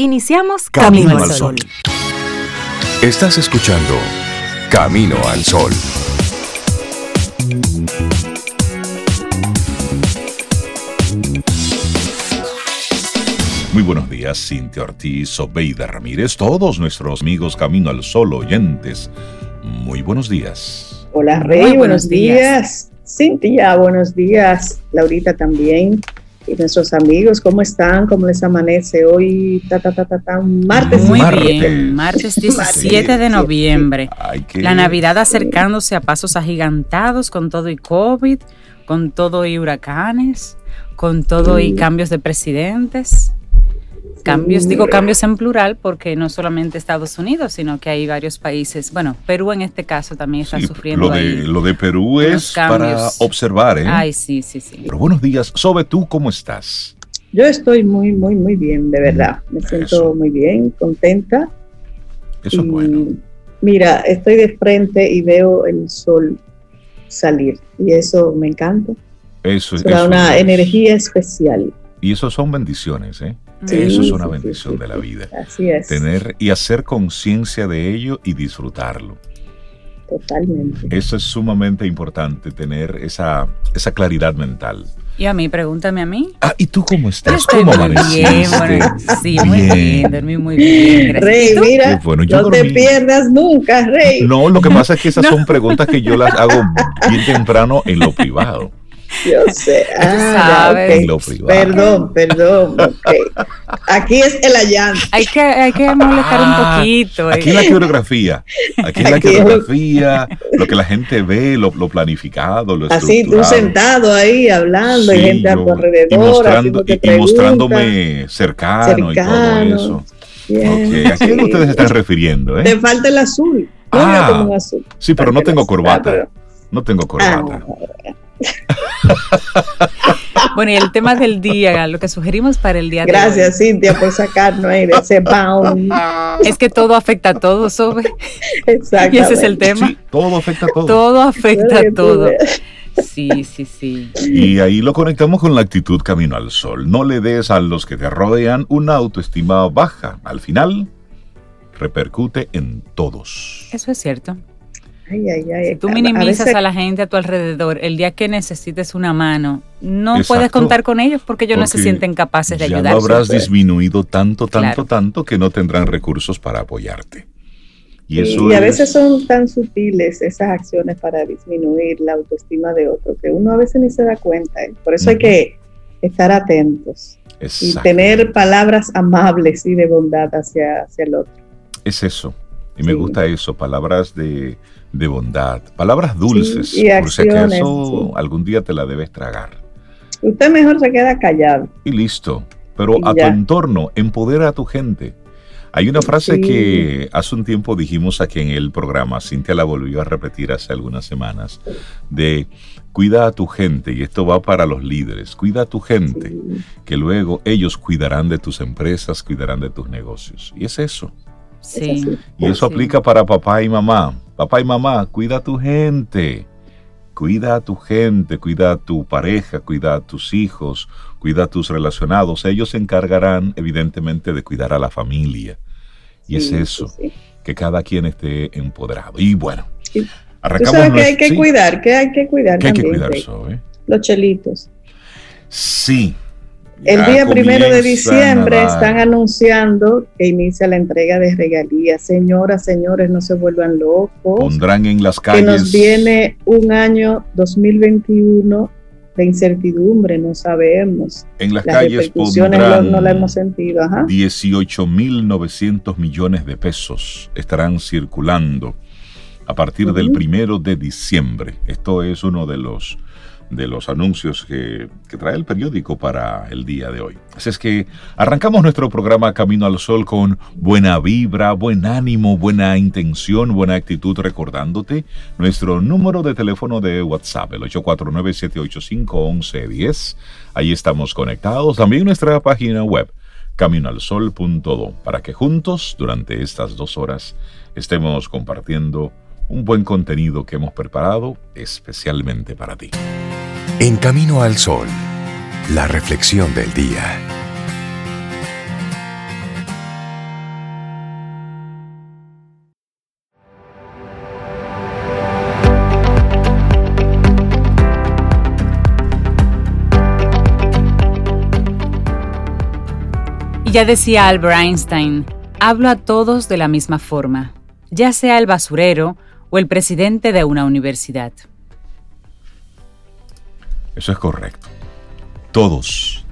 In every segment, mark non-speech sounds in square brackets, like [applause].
Iniciamos Camino, al Sol. Estás escuchando Camino al Sol. Muy buenos días, Cintia Ortiz, Obeida Ramírez, todos nuestros amigos Camino al Sol oyentes. Muy buenos días. Hola Rey, buenos, días. Cintia, buenos días. Laurita también. Y nuestros amigos, ¿cómo están? ¿Cómo les amanece hoy? Ta, ta, ta, ta, martes. Muy bien, martes [laughs] 17 de noviembre. La Navidad acercándose a pasos agigantados con todo y COVID, con todo y huracanes, con todo y cambios de presidentes. Cambios, digo cambios en plural porque no solamente Estados Unidos, sino que hay varios países. Bueno, Perú en este caso también está sufriendo. Lo de, lo de Perú es para observar, ¿eh? Ay, sí, sí, sí. Pero buenos días. Sobe, ¿tú cómo estás? Yo estoy muy, muy, muy bien, de verdad. Me siento muy bien, contenta. Eso es bueno. Mira, estoy de frente y veo el sol salir y eso me encanta. Eso es. Da una energía especial. Y eso son bendiciones, ¿eh? Eso es una bendición de la vida. Así es. Tener y hacer conciencia de ello y disfrutarlo. Totalmente. Eso es sumamente importante, tener esa, esa claridad mental. Y a mí, pregúntame a mí. Ah, ¿y tú cómo estás? ¿Cómo amaneciste? Bien, bueno, sí, muy bien, dormí muy bien. Rey, mira, no te pierdas nunca, Rey. No, lo que pasa es que esas son preguntas que yo las hago [laughs] bien temprano en lo privado. [laughs] Yo sé. Ah, Perdón, perdón. Aquí es el allante. Hay que, hay que molestar un ah, poquito. Aquí es la coreografía. Aquí es la coreografía, lo que la gente ve, lo, lo planificado, lo Así, tú sentado ahí hablando y gente a tu alrededor. Y, mostrándome cercano, y todo eso. ¿A quién ustedes están refiriendo? Eh? Te falta el azul. Ah, azul. Sí, pero no tengo corbata. No tengo corbata. Bueno, y el tema del día, lo que sugerimos para el día Gracias, de hoy. Cintia, por sacarnos ahí de ese bound. Es que todo afecta a todo, Sobe. Exacto. Y ese es el tema. todo afecta a todo. Todo afecta a todo. Sí, sí, sí. Y ahí lo conectamos con la actitud camino al sol. No le des a los que te rodean una autoestima baja. Al final, repercute en todos. Eso es cierto si tú minimizas a, la gente a tu alrededor, el día que necesites una mano, no puedes contar con ellos porque ellos no se sienten capaces de ayudar. Ya lo habrás disminuido tanto, tanto, tanto que no tendrán recursos para apoyarte. Y, eso a veces son tan sutiles esas acciones para disminuir la autoestima de otro que uno a veces ni se da cuenta. ¿eh? Por eso hay que estar atentos y tener palabras amables y de bondad hacia, hacia el otro. Es eso. Y me gusta eso, palabras de, de bondad, palabras dulces, por si acaso algún día te la debes tragar. Usted mejor se queda callado. Y listo, pero a tu entorno, empodera a tu gente. Hay una frase que hace un tiempo dijimos aquí en el programa, Cintia la volvió a repetir hace algunas semanas, de cuida a tu gente, y esto va para los líderes, cuida a tu gente, que luego ellos cuidarán de tus empresas, cuidarán de tus negocios. Y es eso. Sí. Y eso aplica para papá y mamá. Papá y mamá, cuida a tu gente. Cuida a tu gente, cuida a tu pareja, cuida a tus hijos, cuida a tus relacionados. Ellos se encargarán, evidentemente, de cuidar a la familia. Y es eso, que cada quien esté empoderado. Y bueno, arrancamos. ¿Tú sabes que hay que cuidar? que hay que cuidar? ¿Qué hay que cuidar, Los chelitos. Sí, el día primero de diciembre están anunciando que inicia la entrega de regalías. Señoras, señores, no se vuelvan locos. Pondrán en las calles. Que nos viene un año 2021 de incertidumbre, no sabemos. En las, calles pondrán no, la hemos sentido. 18.900 millones de pesos estarán circulando a partir del primero de diciembre. Esto es uno de los de los anuncios que, trae el periódico para el día de hoy. Así es que arrancamos nuestro programa Camino al Sol con buena vibra, buen ánimo, buena intención, buena actitud, recordándote nuestro número de teléfono de WhatsApp, el 849-785-1110. Ahí estamos conectados. También nuestra página web, caminoalsol.do, para que juntos, durante estas dos horas, estemos compartiendo un buen contenido que hemos preparado especialmente para ti. En Camino al Sol, la reflexión del día. Y ya decía Albert Einstein, hablo a todos de la misma forma, ya sea el basurero, o el presidente de una universidad. Eso es correcto. Todos,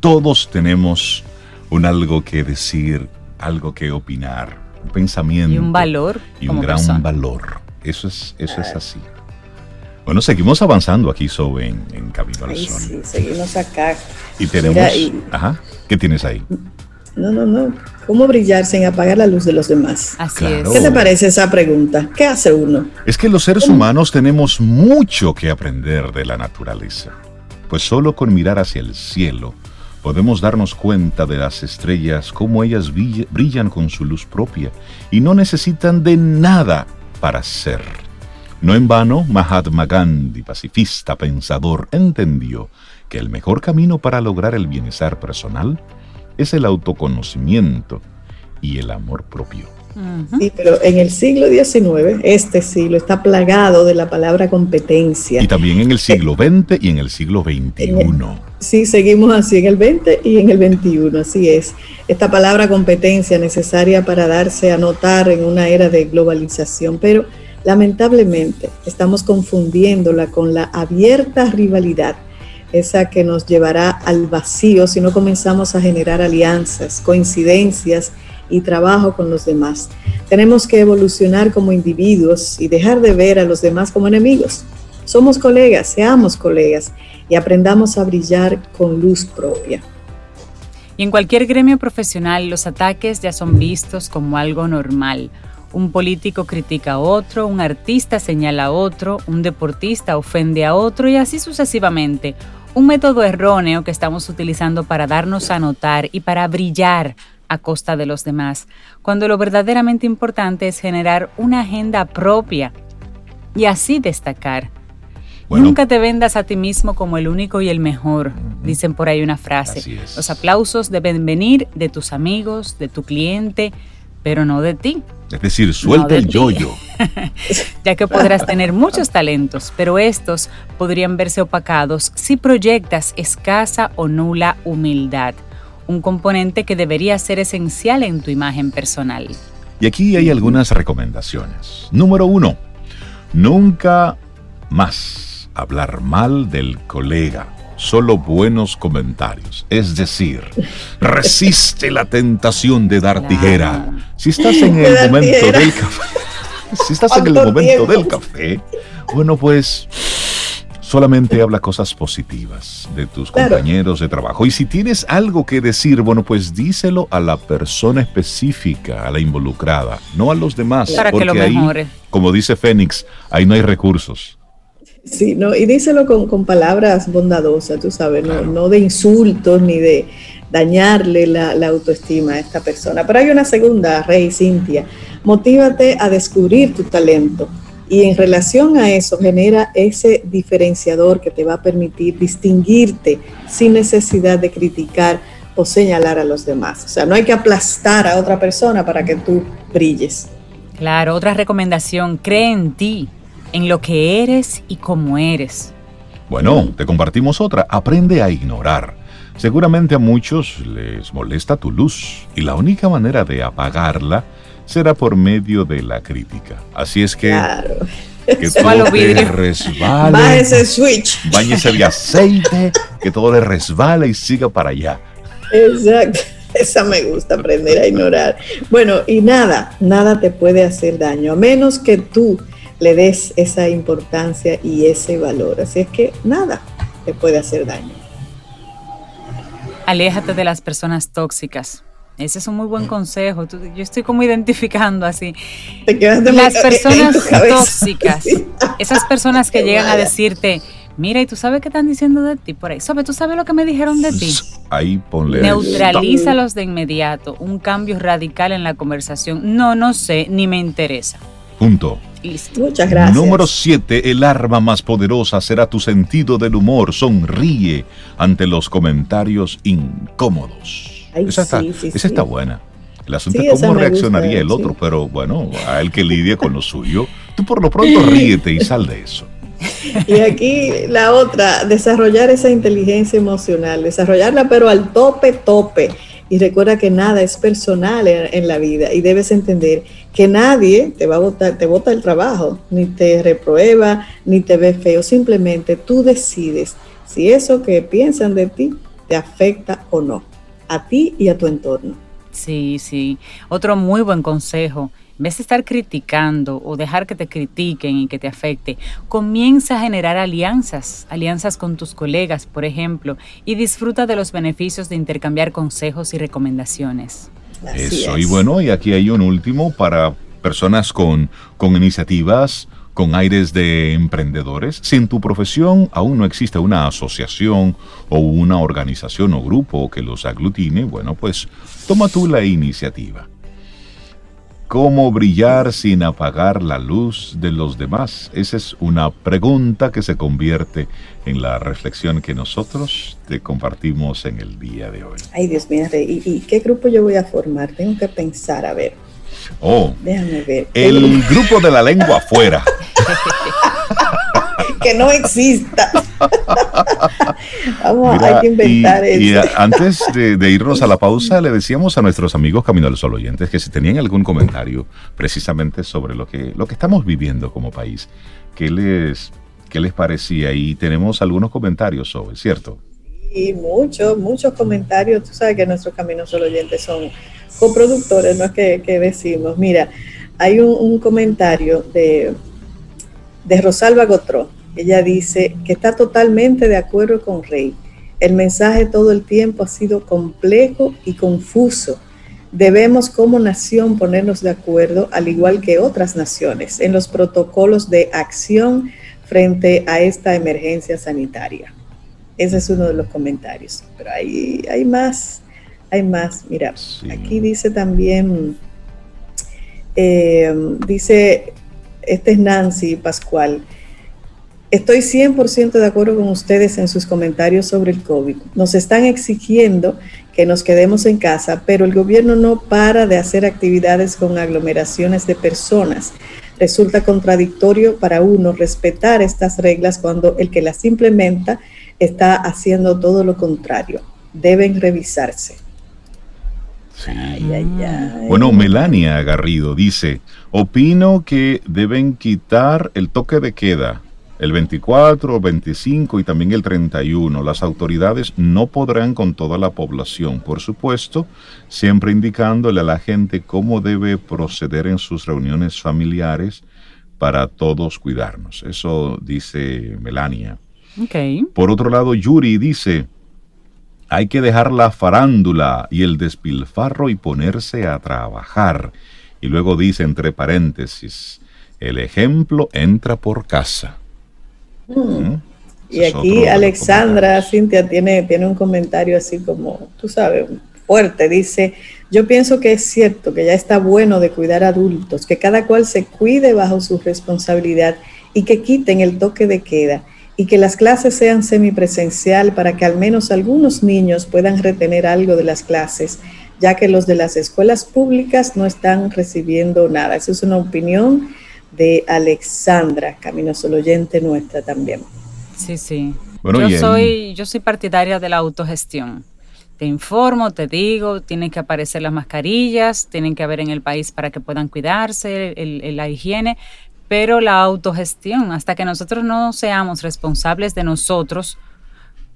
todos tenemos un algo que decir, algo que opinar, un pensamiento. Y un valor. Y un gran valor. Eso es, eso es así. Bueno, seguimos avanzando aquí sobre en, Camino al Sol. Sí, seguimos acá. Y tenemos. Ajá. ¿Qué tienes ahí? No, no, no. ¿Cómo brillar sin apagar la luz de los demás? Así es. ¿Qué te parece esa pregunta? ¿Qué hace uno? Es que los seres humanos tenemos mucho que aprender de la naturaleza. Pues solo con mirar hacia el cielo podemos darnos cuenta de las estrellas, cómo ellas brillan con su luz propia y no necesitan de nada para ser. No en vano, Mahatma Gandhi, pacifista, pensador, entendió que el mejor camino para lograr el bienestar personal es el autoconocimiento y el amor propio. Sí, pero en el siglo XIX, este siglo está plagado de la palabra competencia. Y también en el siglo [laughs] XX y en el siglo XXI. Sí, seguimos así en el 20 y en el 21, así es. Esta palabra competencia necesaria para darse a notar en una era de globalización, pero lamentablemente estamos confundiéndola con la abierta rivalidad esa que nos llevará al vacío si no comenzamos a generar alianzas, coincidencias y trabajo con los demás. Tenemos que evolucionar como individuos y dejar de ver a los demás como enemigos. Somos colegas, seamos colegas y aprendamos a brillar con luz propia. Y en cualquier gremio profesional los ataques ya son vistos como algo normal. Un político critica a otro, un artista señala a otro, un deportista ofende a otro y así sucesivamente un método erróneo que estamos utilizando para darnos a notar y para brillar a costa de los demás, cuando lo verdaderamente importante es generar una agenda propia y así destacar. Nunca te vendas a ti mismo como el único y el mejor, dicen por ahí una frase. Los aplausos deben venir de tus amigos, de tu cliente, pero no de ti. Es decir, suelta el yoyo. [laughs] ya que podrás tener muchos talentos, pero estos podrían verse opacados si proyectas escasa o nula humildad, un componente que debería ser esencial en tu imagen personal. Y aquí hay algunas recomendaciones. Número uno, nunca más hablar mal del colega solo buenos comentarios. Es decir, resiste la tentación de dar tijera. Si estás en [laughs] el momento del café, [laughs] si estás en el momento del café, bueno, pues solamente habla cosas positivas de tus compañeros de trabajo. Y si tienes algo que decir, bueno, pues díselo a la persona específica, a la involucrada, no a los demás. Para porque que lo ahí, como dice Fénix, ahí no hay recursos. Sí, no, y díselo con, palabras bondadosas, tú sabes, no, de insultos ni de dañarle la, autoestima a esta persona. Pero hay una segunda, Rey Cintia, motívate a descubrir tu talento y en relación a eso genera ese diferenciador que te va a permitir distinguirte sin necesidad de criticar o señalar a los demás. O sea, no hay que aplastar a otra persona para que tú brilles. Claro, otra recomendación, cree en ti, en lo que eres y cómo eres. Bueno, te compartimos otra. Aprende a ignorar. Seguramente a muchos les molesta tu luz y la única manera de apagarla será por medio de la crítica. Así es que claro. que [laughs] todo te resbale. Va ese switch. Báñese de aceite, que todo le resbale y siga para allá. Exacto. Esa me gusta, aprender a ignorar. Bueno, y nada, nada te puede hacer daño, a menos que tú le des esa importancia y ese valor. Así es que nada te puede hacer daño. Aléjate de las personas tóxicas. Ese es un muy buen consejo. Yo estoy como identificando así. Te quedas las personas [laughs] tóxicas, esas personas que llegan a decirte, mira, ¿y tú sabes qué están diciendo de ti por ahí? ¿Sabes? ¿Tú sabes lo que me dijeron de ti? Ahí ponle. Neutralízalos de inmediato. Un cambio radical en la conversación. No, no sé, ni me interesa. Punto. Muchas gracias. Número 7. El arma más poderosa será tu sentido del humor. Sonríe ante los comentarios incómodos. esa, está, buena. El asunto es cómo reaccionaría el otro, pero bueno, a él que lidia con lo suyo, tú por lo [laughs] pronto ríete y sal de eso. Y aquí la otra, desarrollar esa inteligencia emocional, desarrollarla pero al tope, tope y recuerda que nada es personal en, la vida y debes entender que nadie te va a votar, te vota el trabajo, ni te reprueba, ni te ve feo, simplemente tú decides si eso que piensan de ti te afecta o no, a ti y a tu entorno. Sí, sí. Otro muy buen consejo vez de estar criticando o dejar que te critiquen y que te afecte, comienza a generar alianzas, alianzas con tus colegas, por ejemplo, y disfruta de los beneficios de intercambiar consejos y recomendaciones. Eso, y bueno, y aquí hay un último para personas con, con iniciativas, con aires de emprendedores. Si en tu profesión aún no existe una asociación o una organización o grupo que los aglutine, bueno, pues toma tú la iniciativa. ¿Cómo brillar sin apagar la luz de los demás? Esa es una pregunta que se convierte en la reflexión que nosotros te compartimos en el día de hoy. Ay, Dios mío, ¿y, qué grupo yo voy a formar? Tengo que pensar, a ver. Oh, déjame ver. El grupo de la lengua afuera. [laughs] que no exista. [laughs] Vamos, hay que inventar eso. Y antes de, irnos a la pausa, le decíamos a nuestros amigos Camino al Sol oyentes que si tenían algún comentario precisamente sobre lo que, lo que estamos viviendo como país, ¿qué les, qué les parecía? Y tenemos algunos comentarios sobre, ¿cierto? Sí, muchos, muchos comentarios. Tú sabes que nuestros Camino Sol oyentes son coproductores, no es que, decimos. Mira, hay un, comentario de, de Rosalba Gotró ella dice que está totalmente de acuerdo con Rey. El mensaje todo el tiempo ha sido complejo y confuso. Debemos como nación ponernos de acuerdo, al igual que otras naciones, en los protocolos de acción frente a esta emergencia sanitaria. Ese es uno de los comentarios. Pero hay, hay más, hay más. Mira, aquí dice también, eh, dice, este es Nancy Pascual, Estoy 100% de acuerdo con ustedes en sus comentarios sobre el COVID. Nos están exigiendo que nos quedemos en casa, pero el gobierno no para de hacer actividades con aglomeraciones de personas. Resulta contradictorio para uno respetar estas reglas cuando el que las implementa está haciendo todo lo contrario. Deben revisarse. Bueno, Melania Garrido dice, opino que deben quitar el toque de queda el 24, 25 y también el 31. Las autoridades no podrán con toda la población, por supuesto, siempre indicándole a la gente cómo debe proceder en sus reuniones familiares para todos cuidarnos. Eso dice Melania. Okay. Por otro lado, Yuri dice, hay que dejar la farándula y el despilfarro y ponerse a trabajar. Y luego dice entre paréntesis, el ejemplo entra por casa. Y aquí Alexandra Cintia tiene, tiene un comentario así como, tú sabes, fuerte. Dice, yo pienso que es cierto que ya está bueno de cuidar adultos, que cada cual se cuide bajo su responsabilidad y que quiten el toque de queda y que las clases sean semipresencial para que al menos algunos niños puedan retener algo de las clases, ya que los de las escuelas públicas no están recibiendo nada. Esa es una opinión de Alexandra, Camino Solo Oyente nuestra también. Sí, sí. yo, soy, yo soy partidaria de la autogestión. Te informo, te digo, tienen que aparecer las mascarillas, tienen que haber en el país para que puedan cuidarse, la higiene, pero la autogestión, hasta que nosotros no seamos responsables de nosotros,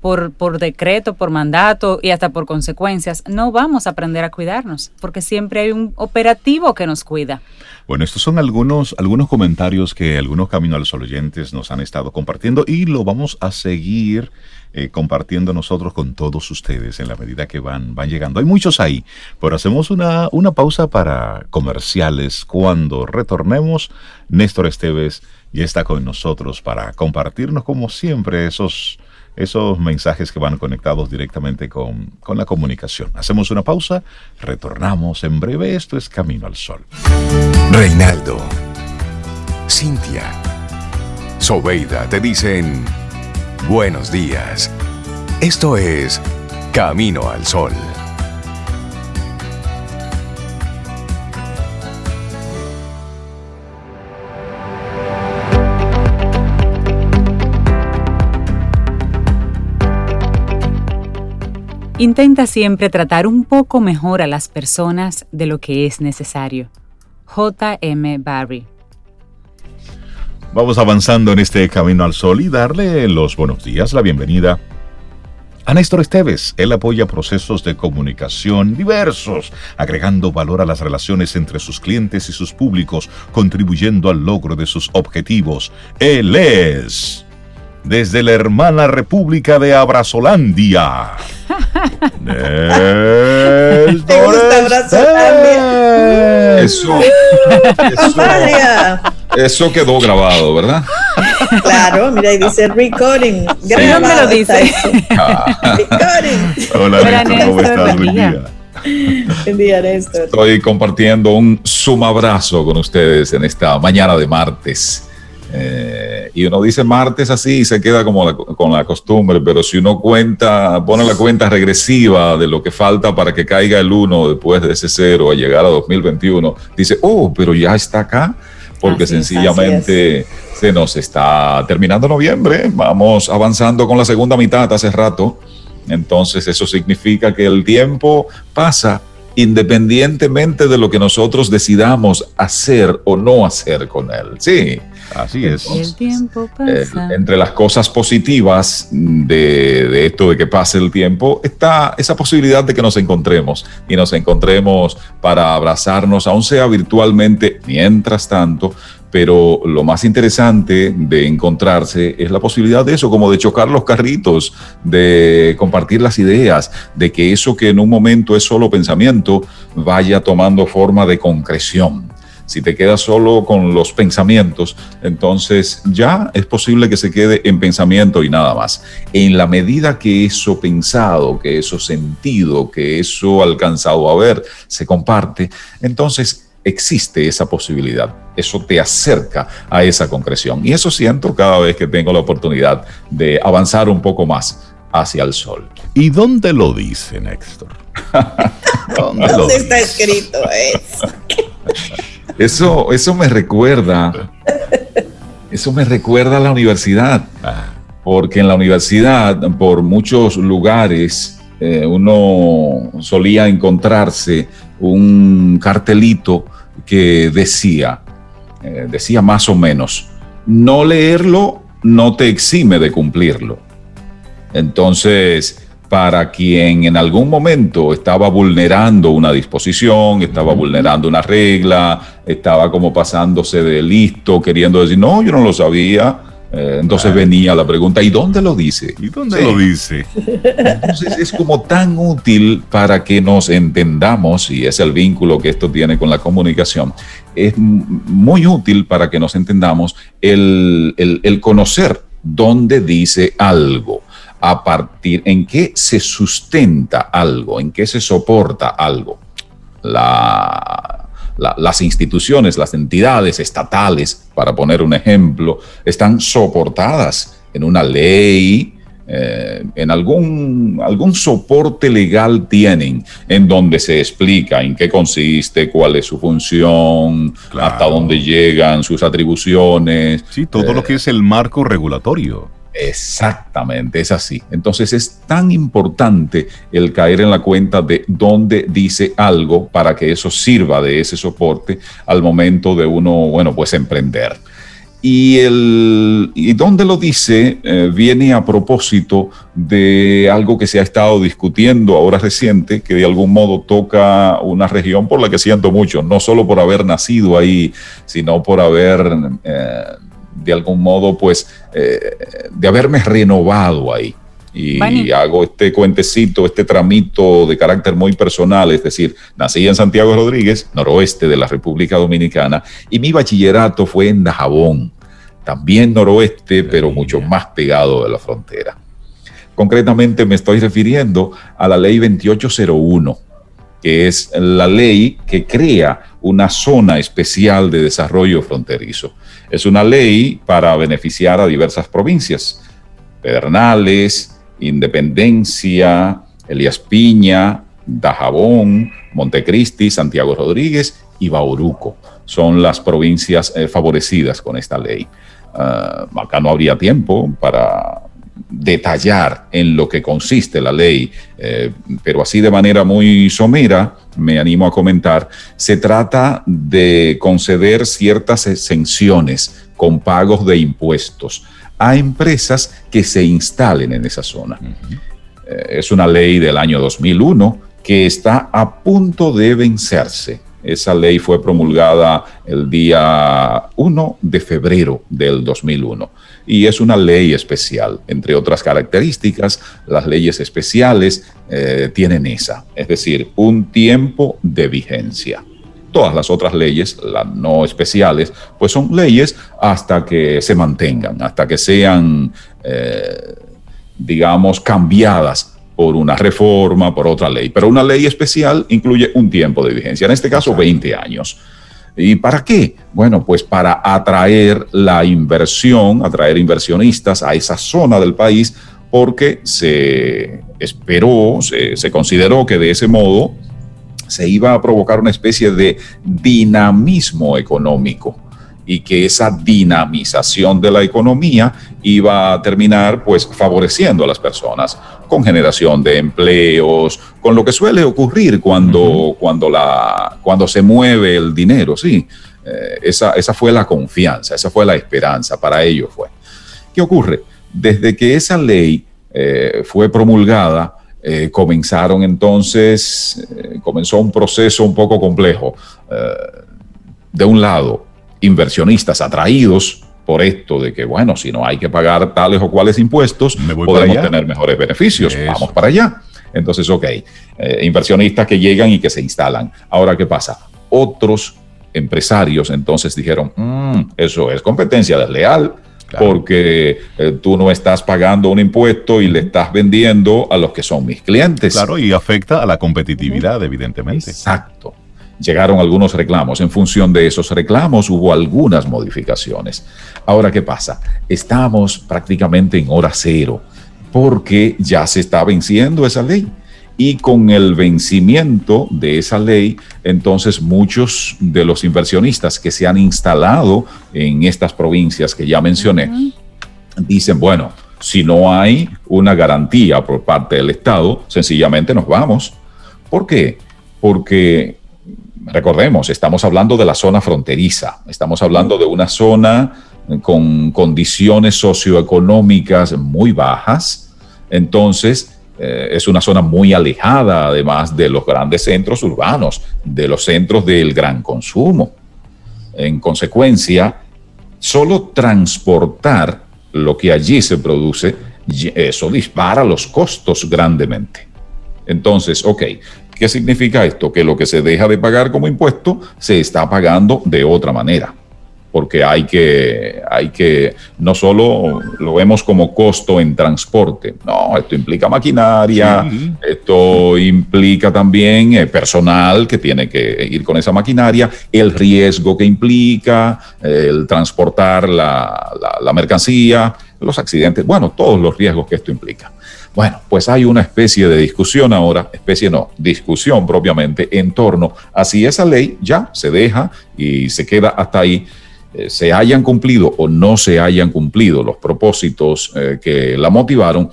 por, por, decreto, por mandato y hasta por consecuencias, no vamos a aprender a cuidarnos, porque siempre hay un operativo que nos cuida. Bueno, estos son algunos, algunos comentarios que algunos Camino a los Oyentes nos han estado compartiendo y lo vamos a seguir eh, compartiendo nosotros con todos ustedes en la medida que van, van llegando. Hay muchos ahí, pero hacemos una, una pausa para comerciales. Cuando retornemos, Néstor Esteves ya está con nosotros para compartirnos como siempre esos esos mensajes que van conectados directamente con, con, la comunicación. Hacemos una pausa, retornamos en breve. Esto es Camino al Sol. Reinaldo, Cintia, Sobeida te dicen buenos días. Esto es Camino al Sol. Intenta siempre tratar un poco mejor a las personas de lo que es necesario. J.M. Barry. Vamos avanzando en este camino al sol y darle los buenos días, la bienvenida a Néstor Esteves, él apoya procesos de comunicación diversos, agregando valor a las relaciones entre sus clientes y sus públicos, contribuyendo al logro de sus objetivos. Él es desde la hermana República de Abrazolandia. [laughs] Néstor Abrazolandia? Eso, eso, eso quedó grabado, ¿verdad? Claro, mira, y dice recording. ¿Dónde lo dice? recording. Hola, Néstor, ¿cómo estás? Buen día. Buen día, Néstor. Estoy compartiendo un sumabrazo con ustedes en esta mañana de martes. Eh, y uno dice martes así y se queda como con la costumbre, pero si uno cuenta, pone la cuenta regresiva de lo que falta para que caiga el 1 después de ese cero a llegar a 2021, dice, oh, pero ya está acá porque sencillamente se nos está terminando noviembre, vamos avanzando con la segunda mitad hace rato, entonces eso significa que el tiempo pasa independientemente de lo que nosotros decidamos hacer o no hacer con él. Sí. Así es. el tiempo pasa. entre las cosas positivas de, de, esto de que pase el tiempo está esa posibilidad de que nos encontremos y nos encontremos para abrazarnos, aun sea virtualmente, mientras tanto, pero lo más interesante de encontrarse es la posibilidad de eso, como de chocar los carritos, de compartir las ideas, de que eso que en un momento es solo pensamiento vaya tomando forma de concreción. Si te quedas solo con los pensamientos, entonces ya es posible que se quede en pensamiento y nada más. En la medida que eso pensado, que eso sentido, que eso alcanzado a ver se comparte, entonces existe esa posibilidad. Eso te acerca a esa concreción. Y eso siento cada vez que tengo la oportunidad de avanzar un poco más hacia el sol. ¿Y dónde lo dice Néstor? [laughs] ¿Dónde, está escrito eso? Eso? Eso me recuerda, [laughs] eso me recuerda a la universidad, ah. porque en la universidad, por muchos lugares, eh, uno solía encontrarse un cartelito que decía, eh, decía más o menos, no leerlo no te exime de cumplirlo. Entonces, para quien en algún momento estaba vulnerando una disposición, estaba vulnerando una regla, estaba como pasándose de listo, queriendo decir, no, yo no lo sabía, eh, entonces venía la pregunta, ¿y dónde lo dice? ¿Y dónde lo dice? Entonces es como tan útil para que nos entendamos, y es el vínculo que esto tiene con la comunicación, es muy útil para que nos entendamos el, el conocer dónde dice algo, a partir, en qué se sustenta algo, en qué se soporta algo. La, las instituciones, las entidades estatales, para poner un ejemplo, están soportadas en una ley, eh, en algún, algún soporte legal tienen en donde se explica en qué consiste, cuál es su función, hasta dónde llegan sus atribuciones. Sí, todo lo que es el marco regulatorio. Exactamente, es así. Entonces es tan importante el caer en la cuenta de dónde dice algo para que eso sirva de ese soporte al momento de uno, bueno, pues emprender. Y, el, y dónde lo dice eh, viene a propósito de algo que se ha estado discutiendo ahora reciente, que de algún modo toca una región por la que siento mucho, no solo por haber nacido ahí, sino por haber... Eh, de algún modo, pues, eh, de haberme renovado ahí. Y hago este cuentecito, este tramito de carácter muy personal, es decir, nací en Santiago Rodríguez, noroeste de la República Dominicana, y mi bachillerato fue en Dajabón, también noroeste, pero mucho más pegado de la frontera. Concretamente me estoy refiriendo a la ley 2801, que es la ley que crea una zona especial de desarrollo fronterizo. Es una ley para beneficiar a diversas provincias, Pedernales, Independencia, Elías Piña, Dajabón, Montecristi, Santiago Rodríguez y Bauruco. Son las provincias eh, favorecidas con esta ley. Uh, acá no habría tiempo para detallar en lo que consiste la ley, eh, pero así de manera muy somera, me animo a comentar, se trata de conceder ciertas exenciones con pagos de impuestos a empresas que se instalen en esa zona. Es una ley del año 2001 que está a punto de vencerse. Esa ley fue promulgada el día 1 de febrero del 2001 y es una ley especial. Entre otras características, las leyes especiales eh, tienen esa, es decir, un tiempo de vigencia. Todas las otras leyes, las no especiales, pues son leyes hasta que se mantengan, hasta que sean, eh, digamos, cambiadas por una reforma, por otra ley. Pero una ley especial incluye un tiempo de vigencia, en este caso 20 años. ¿Y para qué? Bueno, pues para atraer la inversión, atraer inversionistas a esa zona del país, porque se esperó, se, se consideró que de ese modo se iba a provocar una especie de dinamismo económico y que esa dinamización de la economía iba a terminar pues favoreciendo a las personas con generación de empleos, con lo que suele ocurrir cuando, cuando, la, cuando se mueve el dinero, sí. Eh, esa, esa fue la confianza, esa fue la esperanza, para ello fue. ¿Qué ocurre? Desde que esa ley eh, fue promulgada, eh, comenzaron entonces, comenzó un proceso un poco complejo. de un lado, inversionistas atraídos por esto de que, bueno, si no hay que pagar tales o cuales impuestos, podemos tener mejores beneficios. Vamos para allá. Entonces, ok, eh, inversionistas que llegan y que se instalan. Ahora, ¿qué pasa? Otros empresarios entonces dijeron, mm, eso es competencia desleal. Porque eh, tú no estás pagando un impuesto y le estás vendiendo a los que son mis clientes. Claro, y afecta a la competitividad, evidentemente. Exacto llegaron algunos reclamos. En función de esos reclamos hubo algunas modificaciones. Ahora, ¿qué pasa? Estamos prácticamente en hora cero porque ya se está venciendo esa ley. Y con el vencimiento de esa ley, entonces muchos de los inversionistas que se han instalado en estas provincias que ya mencioné, dicen, bueno, si no hay una garantía por parte del Estado, sencillamente nos vamos. ¿Por qué? Porque recordemos, estamos hablando de la zona fronteriza, estamos hablando de una zona con condiciones socioeconómicas muy bajas, entonces eh, es una zona muy alejada además de los grandes centros urbanos, de los centros del gran consumo. En consecuencia, solo transportar lo que allí se produce, eso dispara los costos grandemente. Entonces, ok, ¿Qué significa esto? Que lo que se deja de pagar como impuesto se está pagando de otra manera. Porque hay que, hay que, no solo lo vemos como costo en transporte, no, esto implica maquinaria, esto implica también eh, personal que tiene que ir con esa maquinaria, el riesgo que implica, el transportar la, la mercancía, los accidentes, bueno, todos los riesgos que esto implica. Bueno, pues hay una especie de discusión ahora, especie no, discusión propiamente en torno a si esa ley ya se deja y se queda hasta ahí, eh, se hayan cumplido o no se hayan cumplido los propósitos eh, que la motivaron.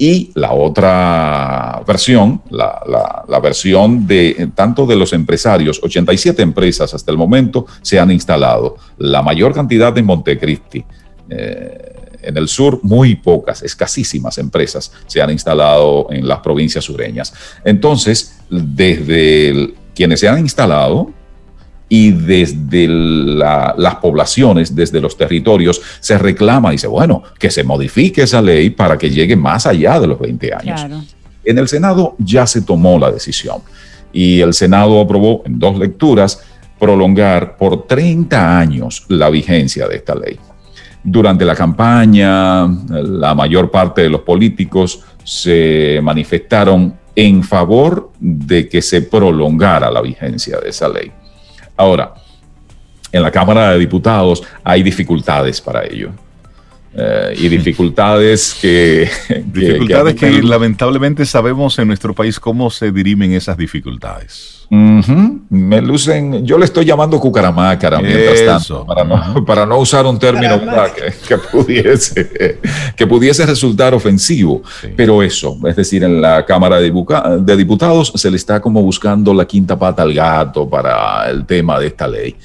Y la otra versión, la, versión de tanto de los empresarios, 87 empresas hasta el momento se han instalado, la mayor cantidad en Montecristi. Eh, en el sur, muy pocas, escasísimas empresas se han instalado en las provincias sureñas. Entonces, desde quienes se han instalado y desde las poblaciones, desde los territorios, se reclama, dice, bueno, que se modifique esa ley para que llegue más allá de los 20 años. En el Senado ya se tomó la decisión y el Senado aprobó en dos lecturas prolongar por 30 años la vigencia de esta ley. Durante la campaña, la mayor parte de los políticos se manifestaron en favor de que se prolongara la vigencia de esa ley. Ahora, en la Cámara de Diputados hay dificultades para ello. Eh, y [laughs] dificultades que... dificultades que, lamentablemente sabemos en nuestro país cómo se dirimen esas dificultades. Me lucen, yo le estoy llamando cucaramácara mientras tanto, para no, para no usar un término que, pudiese, que pudiese resultar ofensivo. Pero eso, es decir, en la Cámara de, de Diputados se le está como buscando la quinta pata al gato para el tema de esta ley.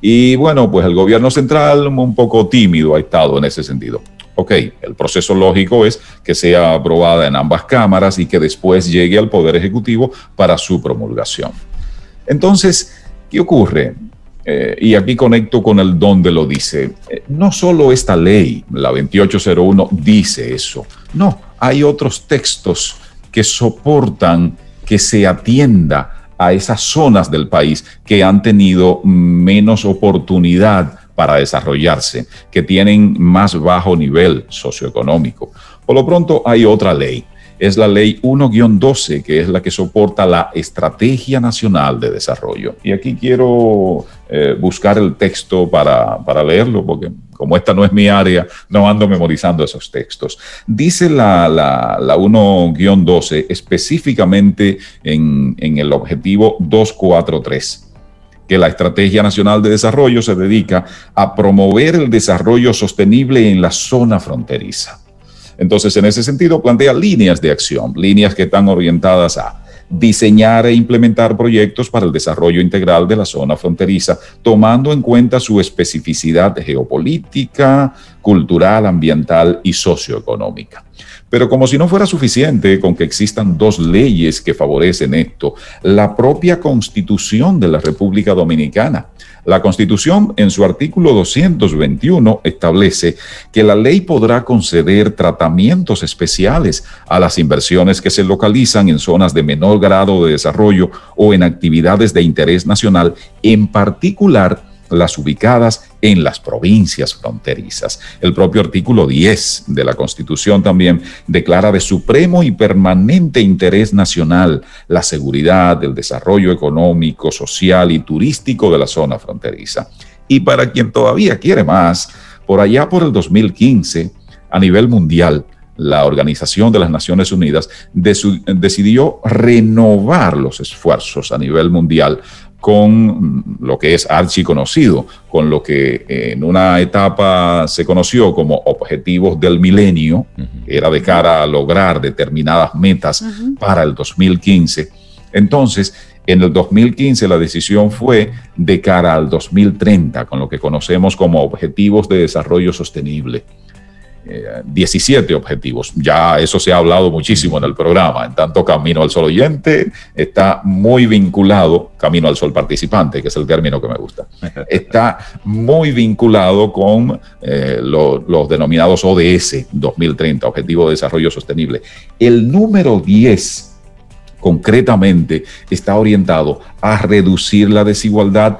Y bueno, pues el gobierno central un poco tímido ha estado en ese sentido. Ok, el proceso lógico es que sea aprobada en ambas cámaras y que después llegue al Poder Ejecutivo para su promulgación. Entonces, ¿qué ocurre? Eh, y aquí conecto con el donde lo dice. Eh, no solo esta ley, la 2801, dice eso. No, hay otros textos que soportan que se atienda a esas zonas del país que han tenido menos oportunidad para desarrollarse, que tienen más bajo nivel socioeconómico. Por lo pronto hay otra ley, es la ley 1-12, que es la que soporta la Estrategia Nacional de Desarrollo. Y aquí quiero eh, buscar el texto para, leerlo, porque como esta no es mi área, no ando memorizando esos textos. Dice la, la, la 1-12 específicamente en, en el objetivo 243 que la Estrategia Nacional de Desarrollo se dedica a promover el desarrollo sostenible en la zona fronteriza. Entonces, en ese sentido, plantea líneas de acción, líneas que están orientadas a diseñar e implementar proyectos para el desarrollo integral de la zona fronteriza, tomando en cuenta su especificidad geopolítica, cultural, ambiental y socioeconómica. Pero como si no fuera suficiente con que existan dos leyes que favorecen esto, la propia constitución de la República Dominicana. La constitución en su artículo 221 establece que la ley podrá conceder tratamientos especiales a las inversiones que se localizan en zonas de menor grado de desarrollo o en actividades de interés nacional, en particular las ubicadas en las provincias fronterizas. El propio artículo 10 de la Constitución también declara de supremo y permanente interés nacional la seguridad, el desarrollo económico, social y turístico de la zona fronteriza. Y para quien todavía quiere más, por allá por el 2015, a nivel mundial, la Organización de las Naciones Unidas decidió renovar los esfuerzos a nivel mundial con lo que es archiconocido, con lo que en una etapa se conoció como objetivos del milenio, era de cara a lograr determinadas metas para el 2015. Entonces, en el 2015 la decisión fue de cara al 2030, con lo que conocemos como objetivos de desarrollo sostenible. 17 eh, objetivos. Ya eso se ha hablado muchísimo en el programa. En tanto, Camino al Sol oyente está muy vinculado, Camino al Sol participante, que es el término que me gusta, está muy vinculado con eh, los denominados ODS 2030, Objetivo de Desarrollo Sostenible. El número 10 concretamente está orientado a reducir la desigualdad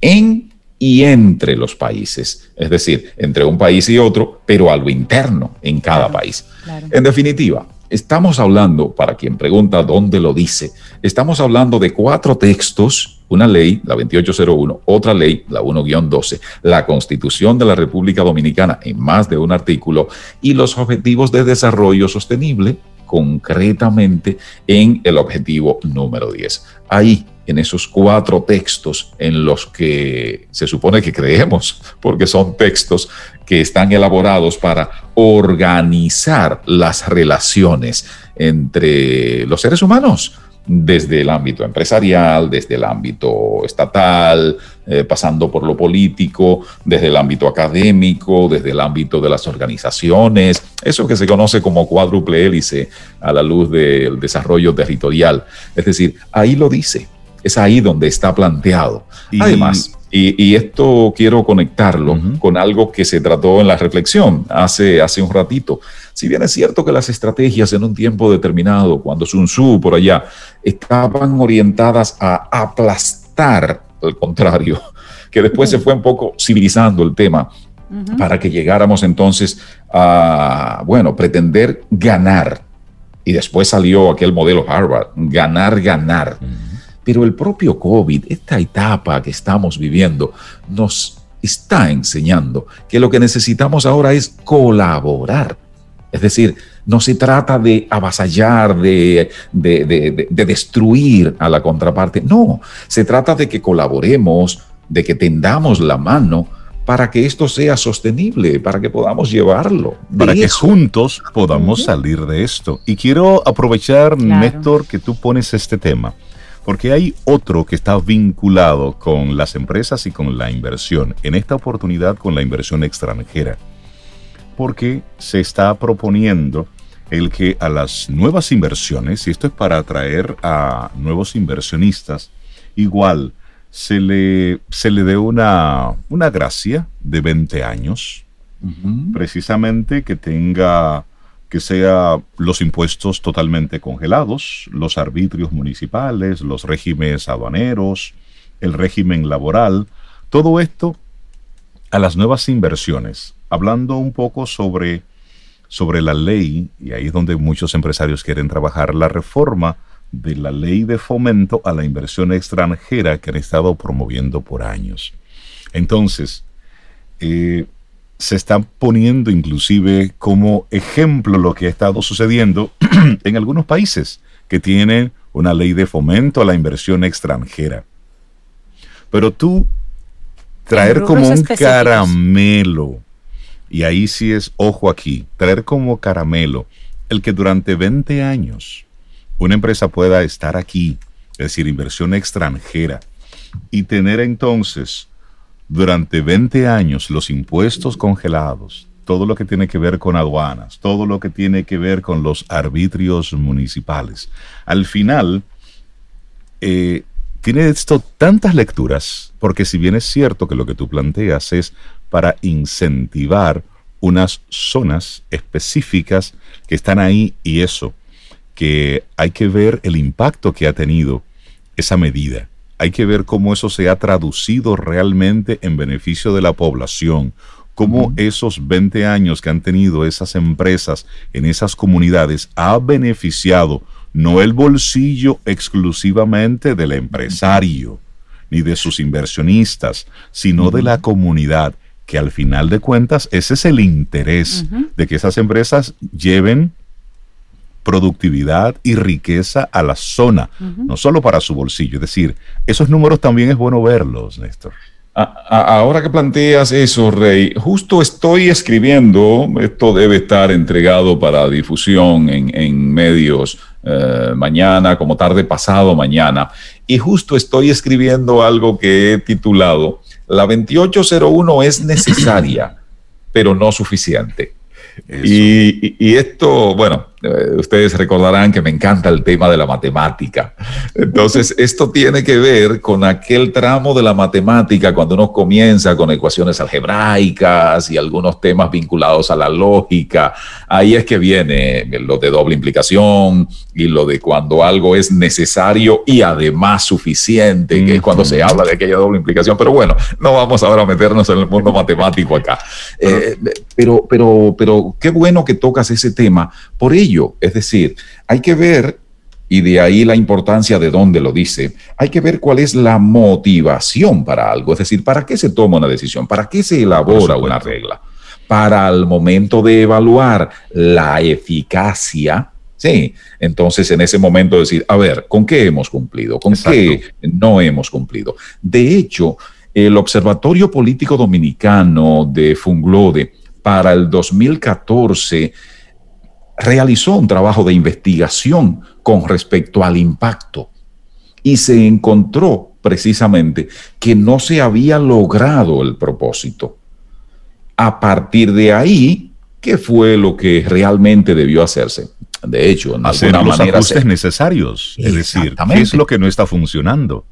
en y entre los países, es decir, entre un país y otro, pero a lo interno en cada país. En definitiva, estamos hablando, para quien pregunta dónde lo dice, estamos hablando de cuatro textos, una ley, la 2801, otra ley, la 1-12, la Constitución de la República Dominicana en más de un artículo y los objetivos de desarrollo sostenible concretamente en el objetivo número 10. Ahí en esos cuatro textos en los que se supone que creemos, porque son textos que están elaborados para organizar las relaciones entre los seres humanos, desde el ámbito empresarial, desde el ámbito estatal, eh, pasando por lo político, desde el ámbito académico, desde el ámbito de las organizaciones, eso que se conoce como cuádruple hélice a la luz del desarrollo territorial. Es decir, ahí lo dice es ahí donde está planteado. Además, y, esto quiero conectarlo con algo que se trató en la reflexión hace, hace un ratito. Si bien es cierto que las estrategias en un tiempo determinado, cuando Sun Tzu por allá, estaban orientadas a aplastar al contrario, [laughs] que después se fue un poco civilizando el tema para que llegáramos entonces a, bueno, pretender ganar. Y después salió aquel modelo Harvard, ganar, ganar. Pero el propio COVID, esta etapa que estamos viviendo, nos está enseñando que lo que necesitamos ahora es colaborar. Es decir, No se trata de avasallar, de, de, destruir a la contraparte. No, se trata de que colaboremos, de que tendamos la mano para que esto sea sostenible, para que podamos llevarlo. Para que juntos podamos salir de esto. Y quiero aprovechar, Néstor, que tú pones este tema, porque hay otro que está vinculado con las empresas y con la inversión, en esta oportunidad con la inversión extranjera, porque se está proponiendo el que a las nuevas inversiones, y esto es para atraer a nuevos inversionistas, igual se le, se le dé una, una gracia de 20 años, precisamente que tenga, que sea los impuestos totalmente congelados, los arbitrios municipales, los regímenes aduaneros, el régimen laboral, todo esto a las nuevas inversiones, hablando un poco sobre, sobre la ley, y ahí es donde muchos empresarios quieren trabajar, la reforma de la ley de fomento a la inversión extranjera que han estado promoviendo por años. Entonces, eh, se está poniendo inclusive como ejemplo lo que ha estado sucediendo [clears throat] en algunos países que tienen una ley de fomento a la inversión extranjera. Pero tú traer como un caramelo, y ahí sí es ojo aquí, traer como caramelo el que durante 20 años una empresa pueda estar aquí, es decir, inversión extranjera, y tener entonces durante 20 años los impuestos congelados, todo lo que tiene que ver con aduanas, todo lo que tiene que ver con los arbitrios municipales. Al final, eh, tiene esto tantas lecturas, porque si bien es cierto que lo que tú planteas es para incentivar unas zonas específicas que están ahí y eso que hay que ver el impacto que ha tenido esa medida. Hay que ver cómo eso se ha traducido realmente en beneficio de la población, cómo esos 20 años que han tenido esas empresas en esas comunidades ha beneficiado no el bolsillo exclusivamente del empresario ni de sus inversionistas, sino de la comunidad, que al final de cuentas ese es el interés de que esas empresas lleven productividad y riqueza a la zona, no solo para su bolsillo. Es decir, esos números también es bueno verlos, Néstor. ahora que planteas eso, Rey, justo estoy escribiendo, esto debe estar entregado para difusión en, medios eh, mañana, como tarde pasado mañana, y justo estoy escribiendo algo que he titulado, La 2801 es necesaria, pero no suficiente. y, esto, bueno, eh, ustedes recordarán que me encanta el tema de la matemática. Entonces, esto tiene que ver con aquel tramo de la matemática cuando uno comienza con ecuaciones algebraicas y algunos temas vinculados a la lógica. Ahí es que viene lo de doble implicación y lo de cuando algo es necesario y además suficiente, que es cuando se habla de aquella doble implicación. Pero bueno, no vamos ahora a meternos en el mundo matemático acá. Eh, pero, pero, pero qué bueno que tocas ese tema. Por ello, es decir, hay que ver, y de ahí la importancia de dónde lo dice, hay que ver cuál es la motivación para algo, es decir, para qué se toma una decisión, para qué se elabora una regla. Para el momento de evaluar la eficacia, Sí, entonces en ese momento decir, a ver, ¿con qué hemos cumplido? ¿Con qué no hemos cumplido? De hecho, el Observatorio Político Dominicano de Funglode para el 2014 realizó un trabajo de investigación con respecto al impacto y se encontró precisamente que no se había logrado el propósito. A partir de ahí, ¿qué fue lo que realmente debió hacerse? De hecho, en hacer los ajustes necesarios, es decir, ¿qué es lo que no está funcionando?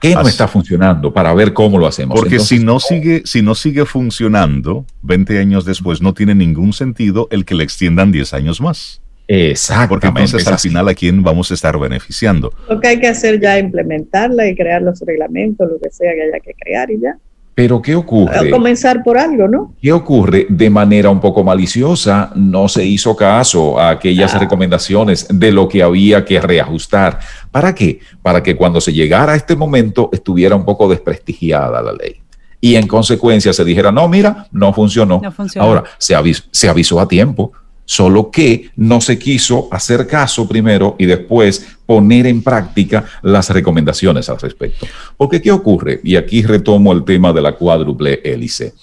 ¿Qué no está funcionando para ver cómo lo hacemos? Porque si, no sigue, si no sigue funcionando, 20 años después no tiene ningún sentido el que le extiendan 10 años más. Exactamente. Porque entonces al final a quién vamos a estar beneficiando. Lo que hay que hacer ya es implementarla y crear los reglamentos, lo que sea que haya que crear y ya. Pero ¿qué ocurre? comenzar por algo, ¿no? ¿Qué ocurre? De manera un poco maliciosa, no se hizo caso a aquellas ah. recomendaciones de lo que había que reajustar. ¿Para qué? Para que cuando se llegara a este momento estuviera un poco desprestigiada la ley. Y en consecuencia se dijera, no, mira, no funcionó. Ahora, se avisó, se avisó a tiempo solo que no se quiso hacer caso primero y después poner en práctica las recomendaciones al respecto. Porque ¿qué ocurre? Y aquí retomo el tema de la cuádruple hélice.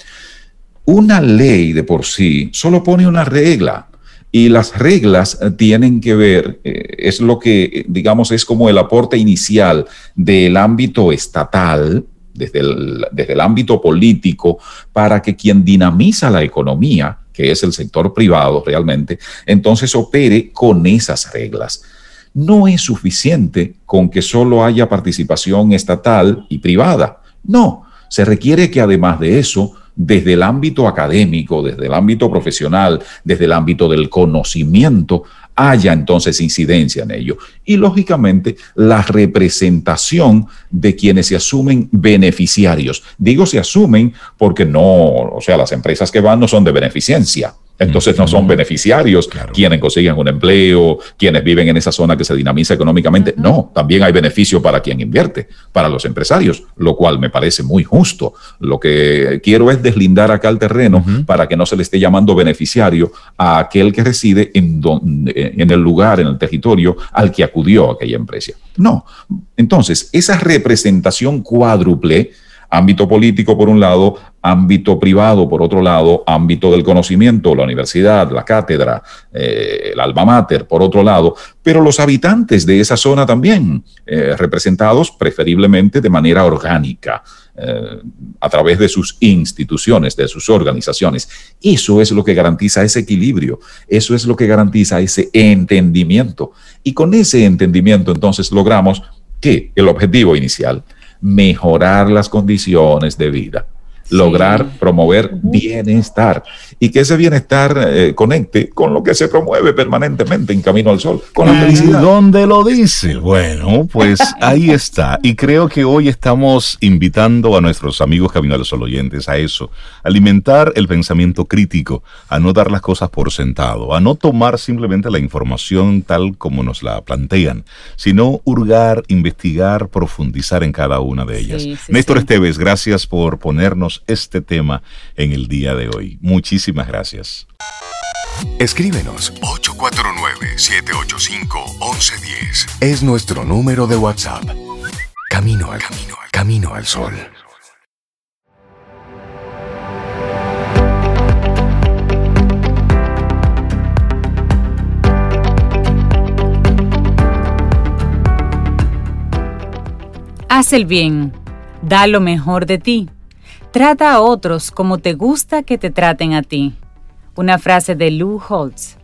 Una ley de por sí solo pone una regla, y las reglas tienen que ver, eh, es lo que, digamos, es como el aporte inicial del ámbito estatal, desde desde el ámbito político, para que quien dinamiza la economía, que es el sector privado realmente, entonces opere con esas reglas. No es suficiente con que solo haya participación estatal y privada. No, se requiere que además de eso, desde el ámbito académico, desde el ámbito profesional, desde el ámbito del conocimiento, haya entonces incidencia en ello. Y lógicamente la representación de quienes se asumen beneficiarios. Digo se asumen porque no, o sea, las empresas que van no son de beneficencia. Entonces no son beneficiarios quienes consiguen un empleo, quienes viven en esa zona que se dinamiza económicamente. No, también hay beneficio para quien invierte, para los empresarios, lo cual me parece muy justo. Lo que quiero es deslindar acá el terreno para que no se le esté llamando beneficiario a aquel que reside en, en el lugar, en el territorio al que acudió aquella empresa. No. Entonces, esa representación cuádruple ámbito político por un lado, ámbito privado por otro lado, ámbito del conocimiento, la universidad, la cátedra, eh, el alma mater por otro lado, pero los habitantes de esa zona también, eh, representados preferiblemente de manera orgánica. Eh, a través de sus instituciones, de sus organizaciones. Eso es lo que garantiza ese equilibrio, eso es lo que garantiza ese entendimiento. Y con ese entendimiento entonces logramos que el objetivo inicial, mejorar las condiciones de vida lograr promover bienestar y que ese bienestar eh, conecte con lo que se promueve permanentemente en Camino al Sol, con la felicidad. ¿Dónde lo dice? Bueno, pues [laughs] ahí está. Y creo que hoy estamos invitando a nuestros amigos Camino al Sol oyentes a eso, alimentar el pensamiento crítico, a no dar las cosas por sentado, a no tomar simplemente la información tal como nos la plantean, sino hurgar, investigar, profundizar en cada una de ellas. Néstor Esteves, gracias por ponernos este tema en el día de hoy. Muchísimas gracias. Escríbenos 849-785-1110. Es nuestro número de WhatsApp. Camino al camino, al camino al sol. Haz el bien, da lo mejor de ti Trata a otros como te gusta que te traten a ti. Una frase de Lou Holtz.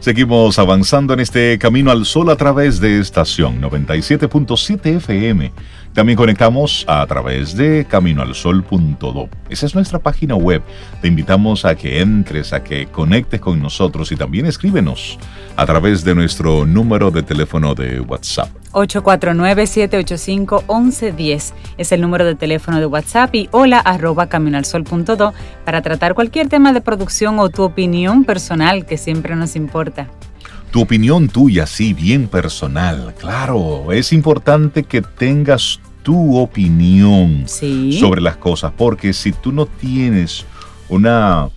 Seguimos avanzando en este camino al sol a través de estación 97.7 FM. También conectamos a través de caminoalsol.do. Esa es nuestra página web. Te invitamos a que entres, a que conectes con nosotros y también escríbenos a través de nuestro número de teléfono de WhatsApp. 849-785-1110 es el número de teléfono de WhatsApp y hola arroba caminoalsol.do para tratar cualquier tema de producción o tu opinión personal que siempre nos importa. Tu opinión tuya, sí, bien personal. Claro, es importante que tengas tu opinión sobre las cosas, porque si tú no tienes una...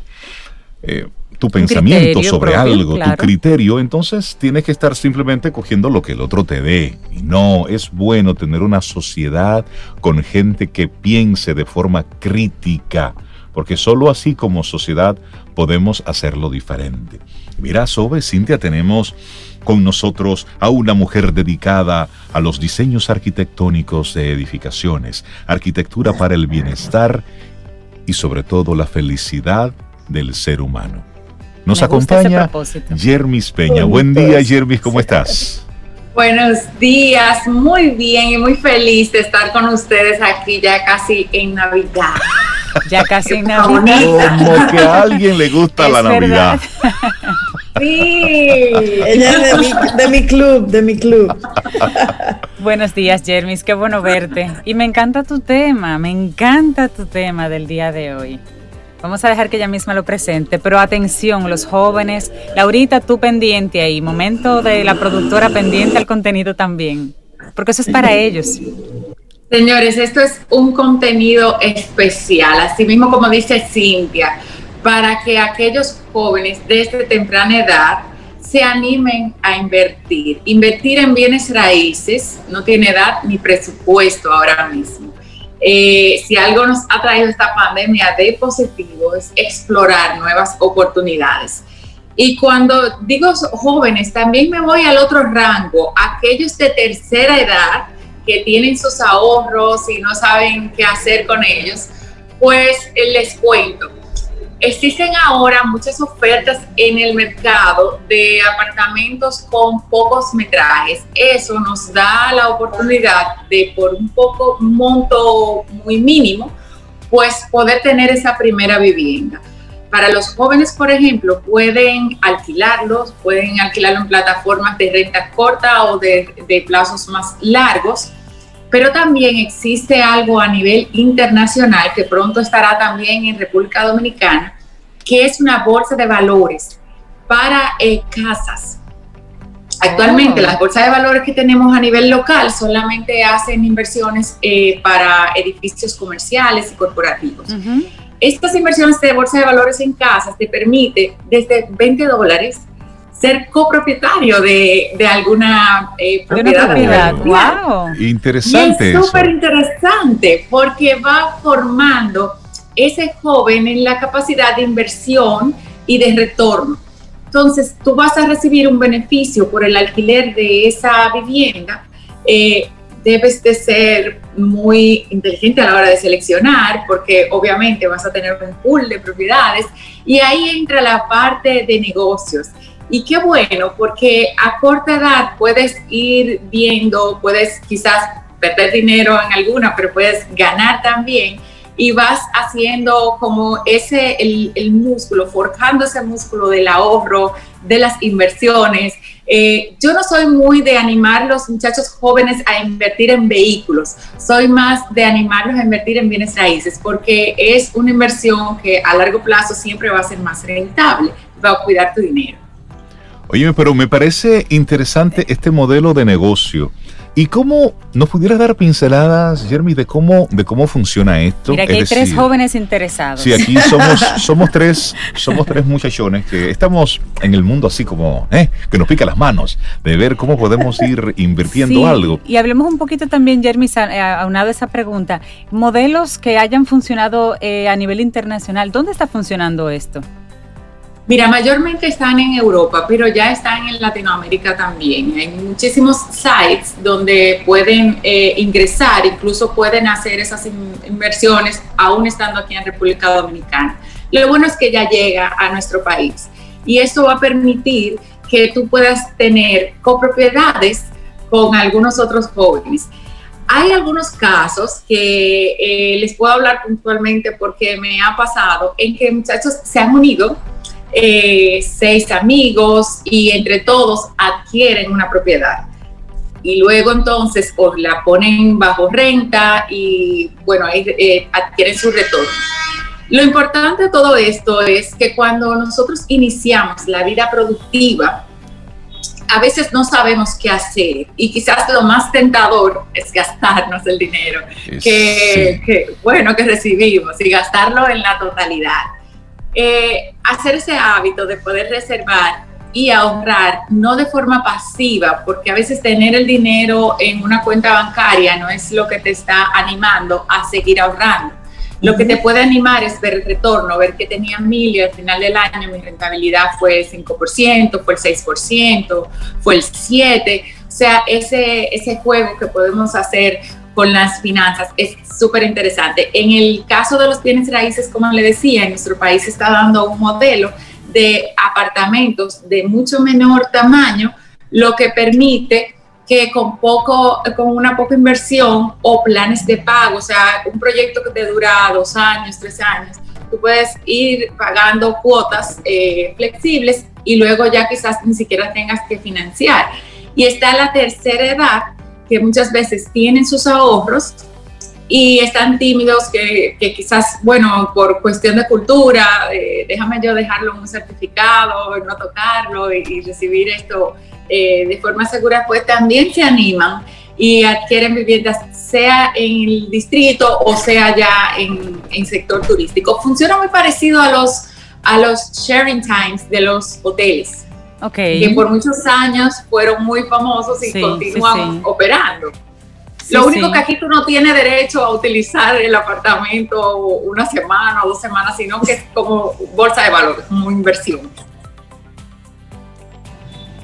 Eh, tu pensamiento sobre algo, tu criterio, entonces tienes que estar simplemente cogiendo lo que el otro te dé. Y no, es bueno tener una sociedad con gente que piense de forma crítica, porque solo así como sociedad podemos hacerlo diferente. Mira, Sobe, Cintia, tenemos con nosotros a una mujer dedicada a los diseños arquitectónicos de edificaciones, arquitectura para el bienestar y sobre todo la felicidad del ser humano. Nos acompaña Jermis Peña. Buen día, Jermis, ¿cómo estás? Buenos días, muy bien y muy feliz de estar con ustedes aquí ya casi en Navidad. Ya casi Navidad. Como que a alguien le gusta la Navidad. [laughs] Sí, ella es de mi, de mi club, de mi club. Buenos días, Jermis, qué bueno verte. Y me encanta tu tema, me encanta tu tema del día de hoy. Vamos a dejar que ella misma lo presente, pero atención, los jóvenes. Laurita, tú pendiente ahí, momento de la productora pendiente al contenido también, porque eso es para ellos. Señores, esto es un contenido especial, así mismo como dice Cintia, para que aquellos jóvenes desde temprana edad se animen a invertir. Invertir en bienes raíces no tiene edad ni presupuesto ahora mismo. Eh, si algo nos ha traído esta pandemia de positivo es explorar nuevas oportunidades. Y cuando digo jóvenes, también me voy al otro rango, aquellos de tercera edad que tienen sus ahorros y no saben qué hacer con ellos, pues les cuento Existen ahora muchas ofertas en el mercado de apartamentos con pocos metrajes. Eso nos da la oportunidad de por un poco monto muy mínimo, pues poder tener esa primera vivienda. Para los jóvenes, por ejemplo, pueden alquilarlos, pueden alquilarlo en plataformas de renta corta o de, de plazos más largos pero también existe algo a nivel internacional que pronto estará también en República Dominicana, que es una bolsa de valores para eh, casas. Actualmente oh. las bolsas de valores que tenemos a nivel local solamente hacen inversiones eh, para edificios comerciales y corporativos. Estas inversiones de bolsa de valores en casas te permite desde 20 dólares ser copropietario de, de alguna eh, propiedad. Wow. Interesante. es súper interesante porque va formando ese joven en la capacidad de inversión y de retorno. Entonces, tú vas a recibir un beneficio por el alquiler de esa vivienda. Eh, debes de ser muy inteligente a la hora de seleccionar, porque obviamente vas a tener un pool de propiedades y ahí entra la parte de negocios. Y qué bueno, porque a corta edad puedes ir viendo, puedes quizás perder dinero en alguna, pero puedes ganar también y vas haciendo como ese, el, músculo, forjando ese músculo del ahorro, de las inversiones. Eh, yo no soy muy de animar a los muchachos jóvenes a invertir en vehículos, soy más de animarlos a invertir en bienes raíces, porque es una inversión que a largo plazo siempre va a ser más rentable, va a cuidar tu dinero. Oye, pero me parece interesante este modelo de negocio. ¿Y cómo nos pudieras dar pinceladas, Jeremy, de cómo, de cómo funciona esto? Mira, que hay tres jóvenes interesados. Sí, aquí somos, [laughs] somos tres, somos tres muchachones que estamos en el mundo así como, eh, que nos pica las manos, de ver cómo podemos ir [laughs] invirtiendo algo. Y hablemos un poquito también, Jeremy, aunado a esa pregunta, modelos que hayan funcionado eh, a nivel internacional, ¿dónde está funcionando esto? Mira, mayormente están en Europa, pero ya están en Latinoamérica también. Hay muchísimos sites donde pueden eh, ingresar, incluso pueden hacer esas inversiones aún estando aquí en República Dominicana. Lo bueno es que ya llega a nuestro país y esto va a permitir que tú puedas tener copropiedades con algunos otros jóvenes. Hay algunos casos que eh, les puedo hablar puntualmente porque me ha pasado en que muchachos se han unido eh, seis amigos y entre todos adquieren una propiedad. Y luego entonces pues, la ponen bajo renta y bueno, ahí eh, adquieren su retorno. Lo importante de todo esto es que cuando nosotros iniciamos la vida productiva, a veces no sabemos qué hacer y quizás lo más tentador es gastarnos el dinero que, bueno, que recibimos y gastarlo en la totalidad. Eh, hacer ese hábito de poder reservar y ahorrar, no de forma pasiva, porque a veces tener el dinero en una cuenta bancaria no es lo que te está animando a seguir ahorrando. Lo que te puede animar es ver el retorno, ver que tenía mil y al final del año mi rentabilidad fue el 5%, fue el 6%, fue el 7%. O sea, ese, ese juego que podemos hacer con las finanzas. Es súper interesante. En el caso de los bienes raíces, como le decía, en nuestro país está dando un modelo de apartamentos de mucho menor tamaño, lo que permite que con poco, con una poca inversión o planes de pago, o sea, un proyecto que te dura dos años, tres años, tú puedes ir pagando cuotas eh, flexibles y luego ya quizás ni siquiera tengas que financiar. Y está la tercera edad, que muchas veces tienen sus ahorros y están tímidos que, que quizás, bueno, por cuestión de cultura, déjame yo dejarlo un certificado, no tocarlo y, recibir esto eh, de forma segura, pues también se animan y adquieren viviendas, sea en el distrito o sea ya en, en sector turístico. Funciona muy parecido a los a los sharing times de los hoteles. Okay. Que por muchos años fueron muy famosos y continúan operando. Lo único que aquí tú no tienes derecho a utilizar el apartamento una semana o dos semanas, sino que es como bolsa de valor, como inversión.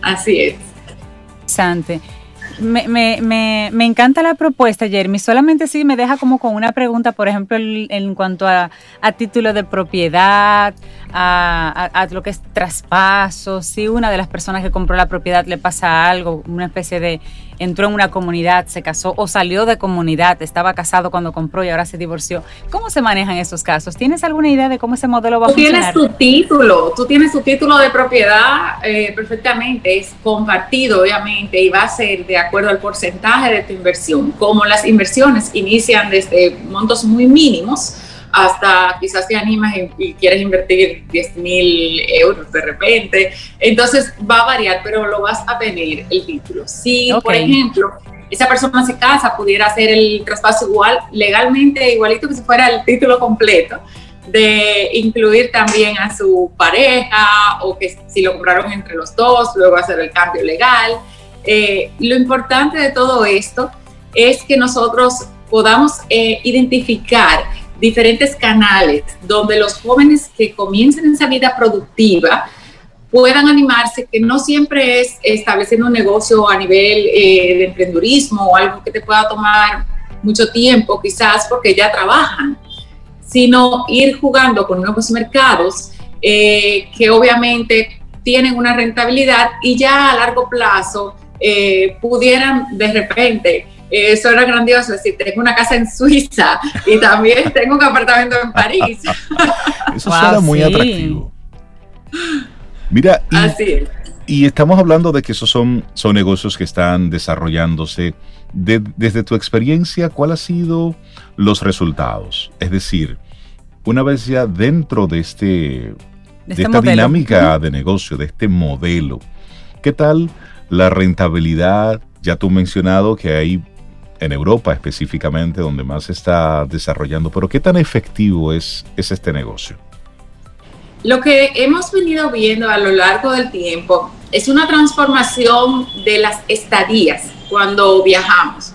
Así es. Interesante. Me, me, me, me, encanta la propuesta, Jeremy. Solamente sí me deja como con una pregunta, por ejemplo, en, cuanto a, a, título de propiedad, a, a, lo que es traspaso. Si una de las personas que compró la propiedad le pasa algo, una especie de entró en una comunidad, se casó o salió de comunidad, estaba casado cuando compró y ahora se divorció. ¿Cómo se manejan esos casos? ¿Tienes alguna idea de cómo ese modelo va a funcionar? Tú tienes tu título, tú tienes tu título de propiedad eh, perfectamente, es compartido obviamente y va a ser de acuerdo al porcentaje de tu inversión. Como las inversiones inician desde montos muy mínimos, hasta quizás te animas y, quieres invertir 10 mil euros de repente. Entonces va a variar, pero lo vas a tener el título. Si, por ejemplo, esa persona se casa, pudiera hacer el traspaso igual, legalmente, igualito que si fuera el título completo, de incluir también a su pareja o que si lo compraron entre los dos, luego hacer el cambio legal. Eh, lo importante de todo esto es que nosotros podamos eh, identificar diferentes canales donde los jóvenes que comiencen esa vida productiva puedan animarse, que no siempre es estableciendo un negocio a nivel eh, de emprendurismo o algo que te pueda tomar mucho tiempo, quizás porque ya trabajan, sino ir jugando con nuevos mercados eh, que obviamente tienen una rentabilidad y ya a largo plazo eh, pudieran de repente eso era grandioso, es decir, tengo una casa en Suiza y también tengo un apartamento en París. [laughs] Eso suena muy atractivo. Mira, y, y, estamos hablando de que esos son, son negocios que están desarrollándose. desde tu experiencia, ¿cuál ha sido los resultados? Es decir, una vez ya dentro de, este, de, este esta dinámica de negocio, de este modelo, ¿qué tal la rentabilidad? Ya tú has mencionado que hay en Europa específicamente, donde más se está desarrollando. Pero ¿qué tan efectivo es, es este negocio? Lo que hemos venido viendo a lo largo del tiempo es una transformación de las estadías cuando viajamos.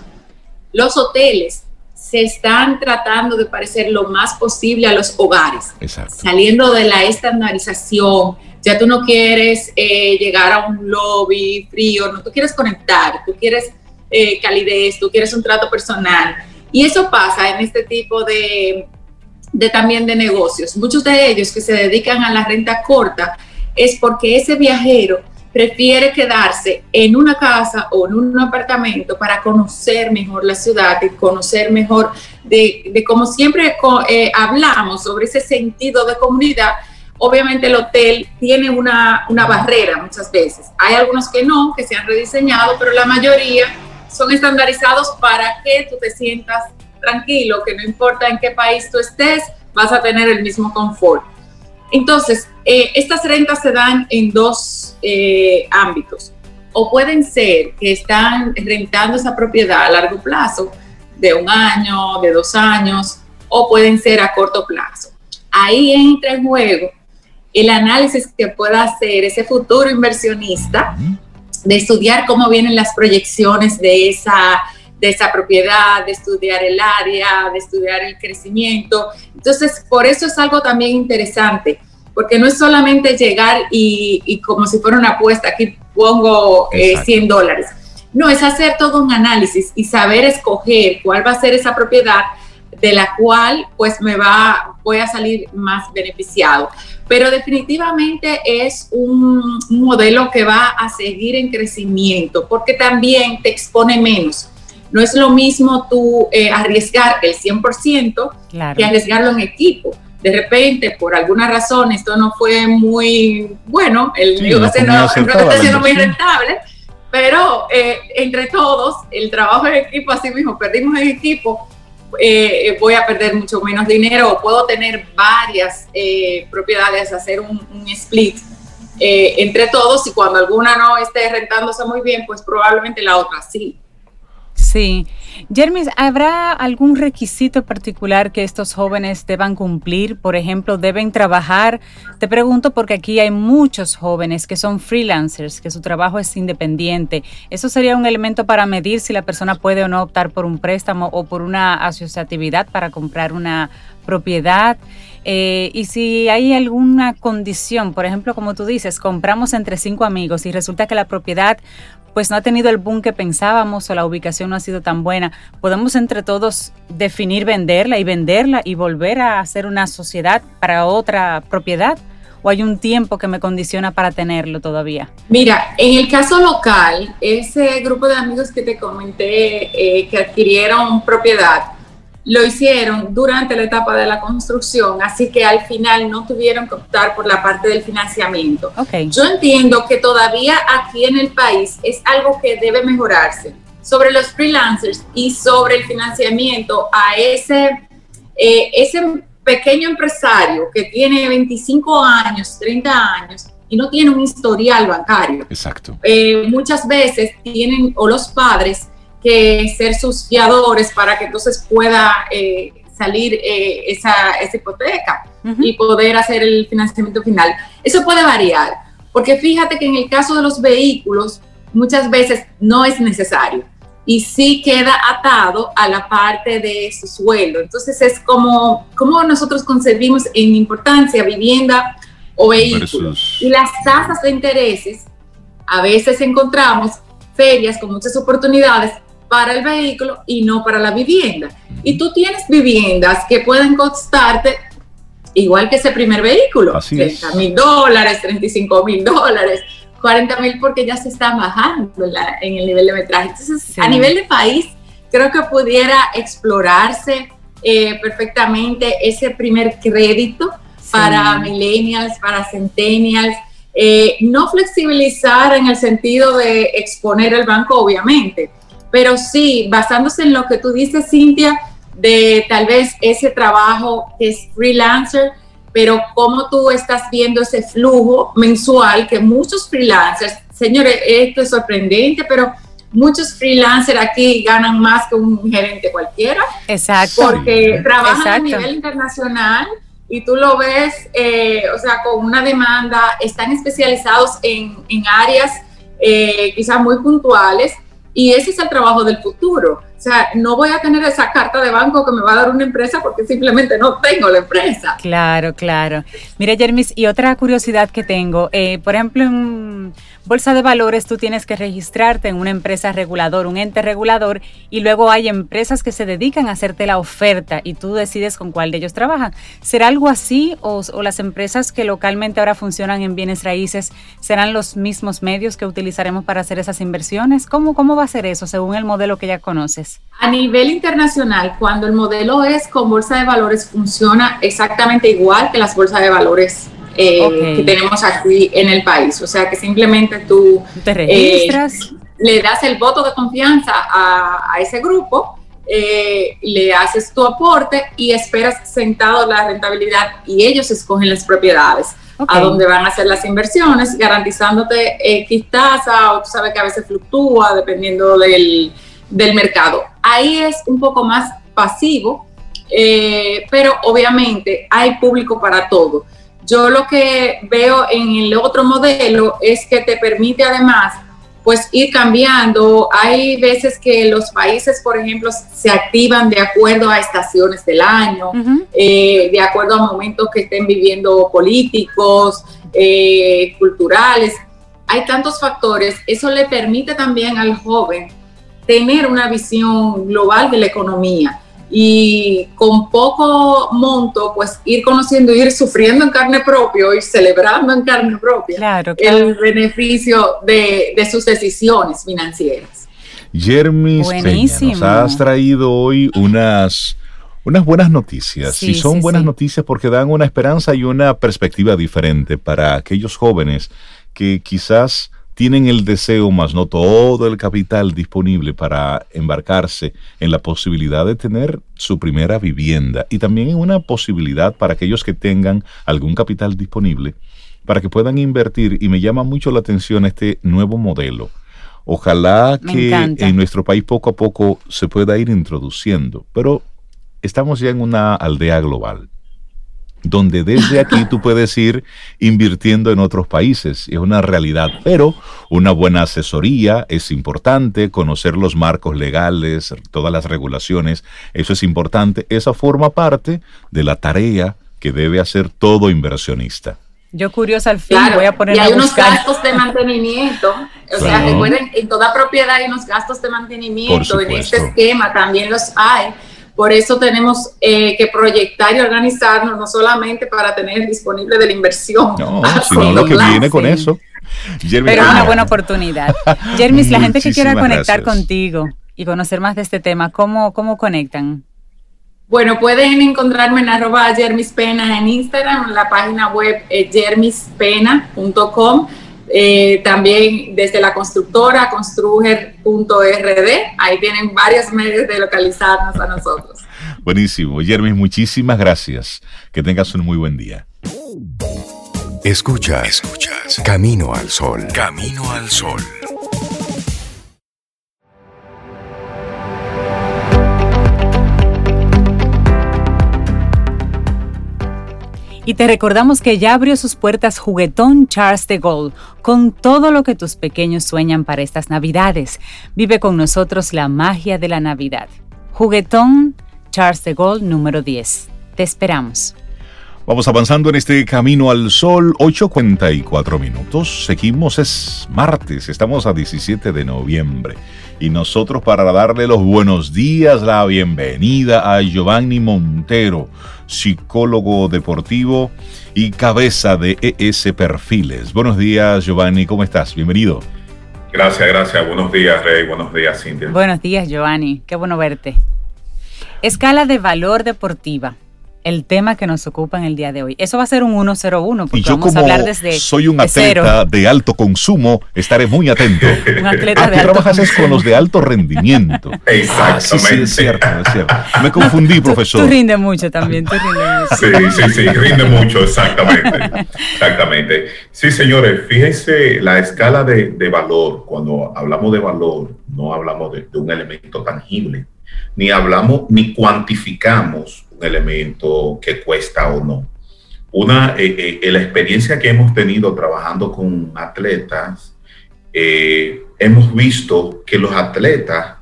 Los hoteles se están tratando de parecer lo más posible a los hogares, saliendo de la estandarización. Ya tú no quieres eh, llegar a un lobby frío, no, tú quieres conectar, tú quieres eh, calidez, tú quieres un trato personal. Y eso pasa en este tipo de, de también de negocios. Muchos de ellos que se dedican a la renta corta es porque ese viajero prefiere quedarse en una casa o en un apartamento para conocer mejor la ciudad y conocer mejor de, como siempre eh, hablamos sobre ese sentido de comunidad. Obviamente el hotel tiene una, una barrera muchas veces. Hay algunos que no, que se han rediseñado, pero la mayoría son estandarizados para que tú te sientas tranquilo, que no importa en qué país tú estés, vas a tener el mismo confort. Entonces, eh, estas rentas se dan en dos eh, ámbitos. O pueden ser que están rentando esa propiedad a largo plazo, de un año, de dos años, o pueden ser a corto plazo. Ahí entra en juego el análisis que pueda hacer ese futuro inversionista de estudiar cómo vienen las proyecciones de esa, de esa propiedad, de estudiar el área, de estudiar el crecimiento. Entonces, por eso es algo también interesante, porque no es solamente llegar y, como si fuera una apuesta, aquí pongo 100 eh, dólares. No, es hacer todo un análisis y saber escoger cuál va a ser esa propiedad de la cual pues me va, voy a salir más beneficiado. Pero definitivamente es un, modelo que va a seguir en crecimiento porque también te expone menos. No es lo mismo tú eh, arriesgar el 100% que arriesgarlo en equipo. De repente, por alguna razón, esto no fue muy bueno, el negocio no, está siendo muy rentable, pero eh, entre todos, el trabajo en equipo, así mismo, perdimos en equipo, eh, voy a perder mucho menos dinero o puedo tener varias eh, propiedades, hacer un, split eh, entre todos y cuando alguna no esté rentándose muy bien, pues probablemente la otra sí. Sí, Jermis, ¿habrá algún requisito particular que estos jóvenes deban cumplir? Por ejemplo, ¿deben trabajar? Te pregunto porque aquí hay muchos jóvenes que son freelancers, que su trabajo es independiente. ¿Eso sería un elemento para medir si la persona puede o no optar por un préstamo o por una asociatividad para comprar una propiedad? Eh, y si hay alguna condición, por ejemplo, como tú dices, compramos entre cinco amigos y resulta que la propiedad pues no ha tenido el boom que pensábamos o la ubicación no ha sido tan buena, podemos entre todos definir venderla y venderla y volver a hacer una sociedad para otra propiedad o hay un tiempo que me condiciona para tenerlo todavía? Mira, en el caso local, ese grupo de amigos que te comenté eh, que adquirieron propiedad, lo hicieron durante la etapa de la construcción, así que al final no tuvieron que optar por la parte del financiamiento. Yo entiendo que todavía aquí en el país es algo que debe mejorarse sobre los freelancers y sobre el financiamiento a ese, eh, ese pequeño empresario que tiene 25 años, 30 años y no tiene un historial bancario. Exacto. Eh, muchas veces tienen, o los padres, que ser sus fiadores para que entonces pueda eh, salir eh, esa, hipoteca y poder hacer el financiamiento final. Eso puede variar, porque fíjate que en el caso de los vehículos muchas veces no es necesario y sí queda atado a la parte de su sueldo. Entonces es como, como nosotros concebimos en importancia vivienda o vehículos. Y las tasas de intereses, a veces encontramos ferias con muchas oportunidades para el vehículo y no para la vivienda. Y tú tienes viviendas que pueden costarte igual que ese primer vehículo, Así 30 mil dólares, 35 mil dólares, 40 mil porque ya se está bajando en, el nivel de metraje. Entonces, a nivel de país, creo que pudiera explorarse eh, perfectamente ese primer crédito para millennials, para centennials, eh, no flexibilizar en el sentido de exponer el banco, obviamente, pero sí, basándose en lo que tú dices, Cintia, de tal vez ese trabajo que es freelancer, pero cómo tú estás viendo ese flujo mensual que muchos freelancers, señores, esto es sorprendente, pero muchos freelancers aquí ganan más que un gerente cualquiera. Exacto. Porque trabajan a nivel internacional y tú lo ves, eh, o sea, con una demanda, están especializados en, en áreas eh, quizás muy puntuales y ese es el trabajo del futuro. O sea, no voy a tener esa carta de banco que me va a dar una empresa porque simplemente no tengo la empresa. Claro, claro. Mira, Jermis, y otra curiosidad que tengo, eh, por ejemplo, en Bolsa de Valores tú tienes que registrarte en una empresa regulador, un ente regulador, y luego hay empresas que se dedican a hacerte la oferta y tú decides con cuál de ellos trabajan. ¿Será algo así o, o las empresas que localmente ahora funcionan en bienes raíces serán los mismos medios que utilizaremos para hacer esas inversiones? ¿Cómo, cómo va a ser eso según el modelo que ya conoces? A nivel internacional, cuando el modelo es con bolsa de valores, funciona exactamente igual que las bolsas de valores eh, que tenemos aquí en el país. O sea que simplemente tú te registras, eh, le das el voto de confianza a, ese grupo, eh, le haces tu aporte y esperas sentado la rentabilidad y ellos escogen las propiedades. a dónde van a hacer las inversiones, garantizándote X tasa, o tú sabes que a veces fluctúa dependiendo del, del mercado. Ahí es un poco más pasivo, eh, pero obviamente hay público para todo. Yo lo que veo en el otro modelo es que te permite además pues ir cambiando. Hay veces que los países, por ejemplo, se activan de acuerdo a estaciones del año, eh, de acuerdo a momentos que estén viviendo políticos, eh, culturales. Hay tantos factores. Eso le permite también al joven tener una visión global de la economía y con poco monto, pues ir conociendo, ir sufriendo en carne propia y celebrando en carne propia el beneficio de, sus decisiones financieras. Jeremy nos has traído hoy unas, unas buenas noticias. y son buenas noticias porque dan una esperanza y una perspectiva diferente para aquellos jóvenes que quizás tienen el deseo, más no todo el capital disponible para embarcarse en la posibilidad de tener su primera vivienda y también en una posibilidad para aquellos que tengan algún capital disponible para que puedan invertir. Y me llama mucho la atención este nuevo modelo. Ojalá que en nuestro país poco a poco se pueda ir introduciendo, pero estamos ya en una aldea global donde desde aquí tú puedes ir invirtiendo en otros países. Es una realidad, pero una buena asesoría es importante, conocer los marcos legales, todas las regulaciones, eso es importante. Esa forma parte de la tarea que debe hacer todo inversionista. Yo curiosa al fin voy a poner y hay unos gastos de mantenimiento, o sea, recuerden, en toda propiedad hay unos gastos de mantenimiento, en este esquema también los hay por eso tenemos eh, que proyectar y organizarnos, no solamente para tener disponible de la inversión, no, [laughs] sino lo que viene con eso. Pero es una buena oportunidad. Jermis, la gente que quiera conectar contigo y conocer más de este tema, ¿cómo, cómo conectan? Bueno, pueden encontrarme en arroba jermispena en Instagram, en la página web eh, jermispena.com eh, también desde la constructora construger.rd, ahí tienen varios medios de localizarnos a nosotros. Buenísimo. Jeremy, muchísimas gracias. Que tengas un muy buen día. Escuchas, escuchas. Camino al sol. Camino al sol. Y te recordamos que ya abrió sus puertas Juguetón Charles de Gaulle, con todo lo que tus pequeños sueñan para estas Navidades. Vive con nosotros la magia de la Navidad. Juguetón Charles de Gaulle número 10. Te esperamos. Vamos avanzando en este camino al sol, 8.44 minutos. Seguimos, es martes, estamos a 17 de noviembre. Y nosotros para darle los buenos días, la bienvenida a Giovanni Montero psicólogo deportivo y cabeza de ES Perfiles. Buenos días, Giovanni, ¿cómo estás? Bienvenido. Gracias, gracias. Buenos días, Rey. Buenos días, Cintia. Buenos días, Giovanni. Qué bueno verte. Escala de valor deportiva el tema que nos ocupa en el día de hoy. Eso va a ser un 101 porque y yo vamos como a hablar desde soy un atleta de alto consumo, estaré muy atento. [laughs] un atleta ah, de alto trabajas con los de alto rendimiento. Exactamente. [laughs] Ah, sí, sí, es cierto, es cierto. Me confundí, profesor. Tú, rinde mucho también, tú rinde mucho. Sí, sí, sí, rinde mucho, exactamente. Exactamente. Sí, señores, fíjense la escala de, de valor. Cuando hablamos de valor, no hablamos de, de un elemento tangible, ni hablamos, ni cuantificamos elemento que cuesta o no. Una, eh, eh, la experiencia que hemos tenido trabajando con atletas, eh, hemos visto que los atletas,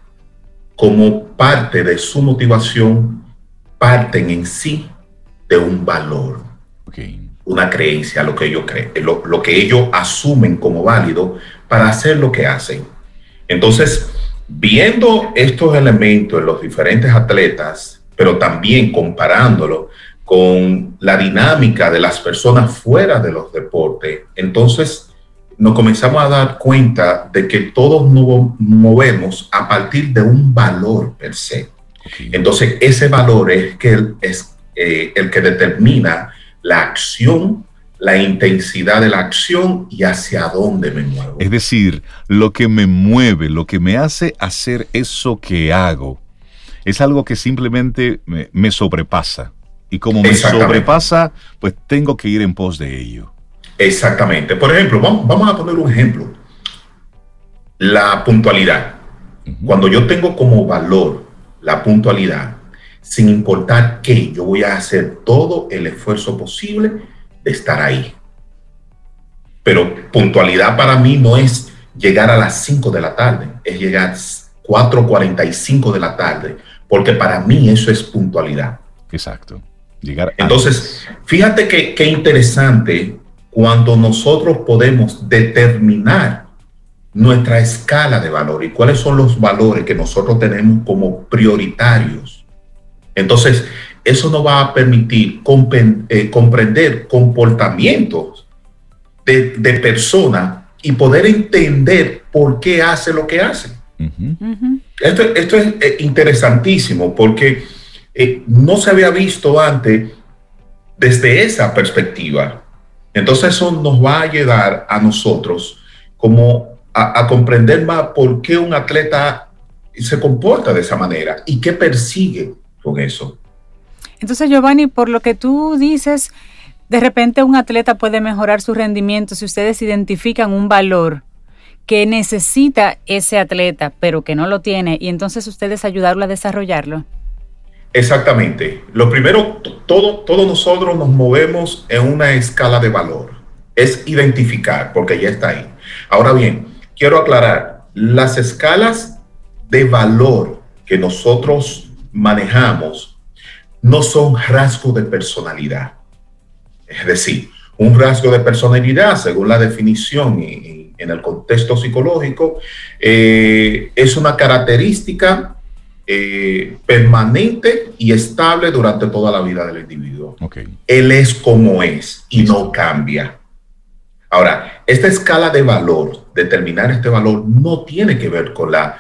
como parte de su motivación, parten en sí de un valor, una creencia, lo que ellos creen, lo, lo que ellos asumen como válido para hacer lo que hacen. Entonces, viendo estos elementos en los diferentes atletas, pero también comparándolo con la dinámica de las personas fuera de los deportes, entonces nos comenzamos a dar cuenta de que todos nos movemos a partir de un valor per se. Entonces, ese valor es, que es eh, el que determina la acción, la intensidad de la acción y hacia dónde me muevo. Es decir, lo que me mueve, lo que me hace hacer eso que hago, es algo que simplemente me, sobrepasa. Y como me sobrepasa, pues tengo que ir en pos de ello. Exactamente. Por ejemplo, vamos, a poner un ejemplo. La puntualidad. Cuando yo tengo como valor la puntualidad, sin importar qué, yo voy a hacer todo el esfuerzo posible estar ahí. Pero puntualidad para mí no es llegar a las 5 de la tarde, es llegar 4.45 de la tarde porque para mí eso es puntualidad. Exacto. Llegar Entonces, fíjate que, qué interesante cuando nosotros podemos determinar nuestra escala de valor y cuáles son los valores que nosotros tenemos como prioritarios. Entonces, eso nos va a permitir eh, comprender comportamientos de, de personas y poder entender por qué hace lo que hace. Esto, es eh, interesantísimo porque eh, no se había visto antes desde esa perspectiva. Entonces eso nos va a ayudar a nosotros como a, a comprender más por qué un atleta se comporta de esa manera y qué persigue con eso. Entonces, Giovanni, por lo que tú dices, de repente un atleta puede mejorar su rendimiento si ustedes identifican un valor que necesita ese atleta, pero que no lo tiene, y entonces ustedes ayudarlo a desarrollarlo? Exactamente. Lo primero, todo, todos nosotros nos movemos en una escala de valor. Es identificar, porque ya está ahí. Ahora bien, quiero aclarar, las escalas de valor que nosotros manejamos no son rasgos de personalidad. Es decir, un rasgo de personalidad, según la definición en, el contexto psicológico, eh, es una característica eh, permanente y estable durante toda la vida del individuo. Él es como es y no cambia. Ahora, esta escala de valor, determinar este valor, no tiene que ver con, la,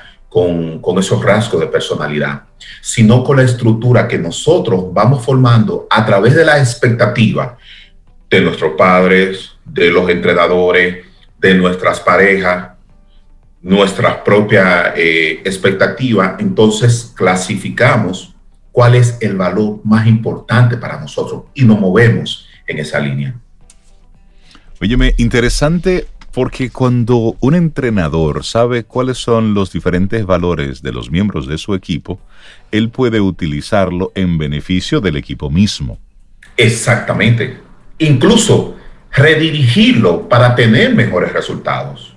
con, esos rasgos de personalidad, sino con la estructura que nosotros vamos formando a través de la expectativa de nuestros padres, de los entrenadores, de nuestras parejas, nuestra propia eh, expectativa, entonces clasificamos cuál es el valor más importante para nosotros y nos movemos en esa línea. Óyeme, interesante porque cuando un entrenador sabe cuáles son los diferentes valores de los miembros de su equipo, él puede utilizarlo en beneficio del equipo mismo. Exactamente incluso redirigirlo para tener mejores resultados.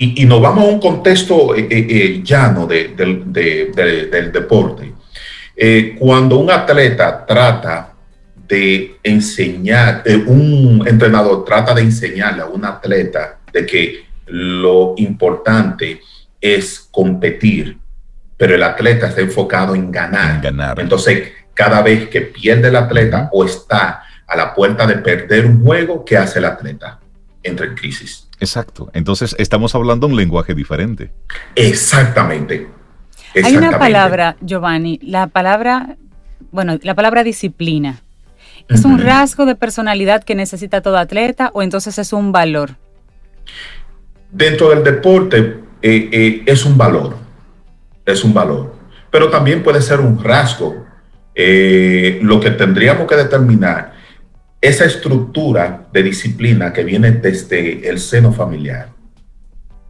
Y, nos vamos a un contexto eh, eh, eh, llano del deporte. cuando un atleta trata de enseñar, un entrenador trata de enseñarle a un atleta de que lo importante es competir, pero el atleta está enfocado en ganar. En ganar. Entonces, cada vez que pierde el atleta o está a la puerta de perder un juego, ¿qué hace el atleta? Entra en crisis. Exacto. Entonces estamos hablando un lenguaje diferente. Exactamente. Hay una palabra, Giovanni, la palabra, bueno, la palabra disciplina. ¿Es un rasgo de personalidad que necesita todo atleta o entonces es un valor? Dentro del deporte eh, eh, es un valor, es un valor, pero también puede ser un rasgo. Eh, lo que tendríamos que determinar esa estructura de disciplina que viene desde el seno familiar,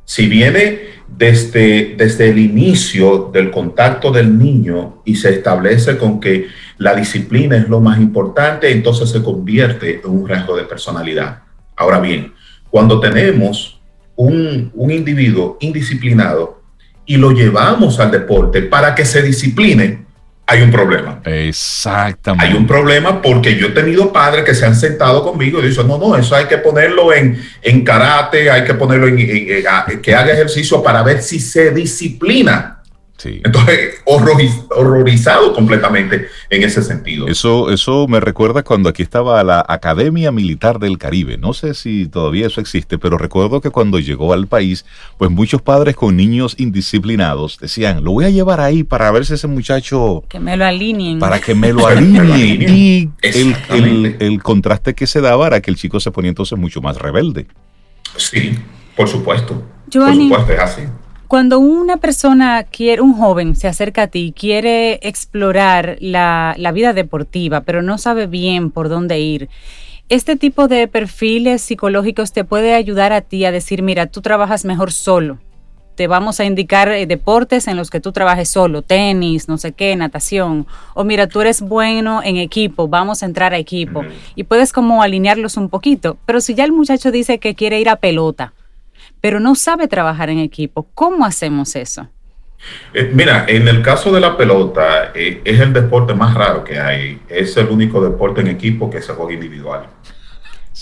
si viene desde, desde el inicio del contacto del niño y se establece con que la disciplina es lo más importante, entonces se convierte en un rasgo de personalidad. Ahora bien, cuando tenemos un, un individuo indisciplinado y lo llevamos al deporte para que se discipline, hay un problema. Exactamente. Hay un problema porque yo he tenido padres que se han sentado conmigo y dicen, no, no, eso hay que ponerlo en, en karate, hay que ponerlo en, que haga ejercicio para ver si se disciplina. Entonces, horrorizado completamente en ese sentido. Eso, eso me recuerda cuando aquí estaba la Academia Militar del Caribe. No sé si todavía eso existe, pero recuerdo que cuando llegó al país, pues muchos padres con niños indisciplinados decían, lo voy a llevar ahí para ver si ese muchacho... Que me lo alineen. Para que me lo [laughs] alineen. y el, el contraste que se daba era que el chico se ponía entonces mucho más rebelde. Sí, por supuesto. por supuesto, es así. Cuando una persona quiere, un joven se acerca a ti, quiere explorar la, vida deportiva, pero no sabe bien por dónde ir, este tipo de perfiles psicológicos te puede ayudar a ti a decir, mira, tú trabajas mejor solo. Te vamos a indicar eh, deportes en los que tú trabajes solo, tenis, no sé qué, natación. O mira, tú eres bueno en equipo, vamos a entrar a equipo. Y puedes como alinearlos un poquito. Pero si ya el muchacho dice que quiere ir a pelota, pero no sabe trabajar en equipo. ¿Cómo hacemos eso? Eh, mira, en el caso de la pelota, eh, es el deporte más raro que hay. Es el único deporte en equipo que se juega individual.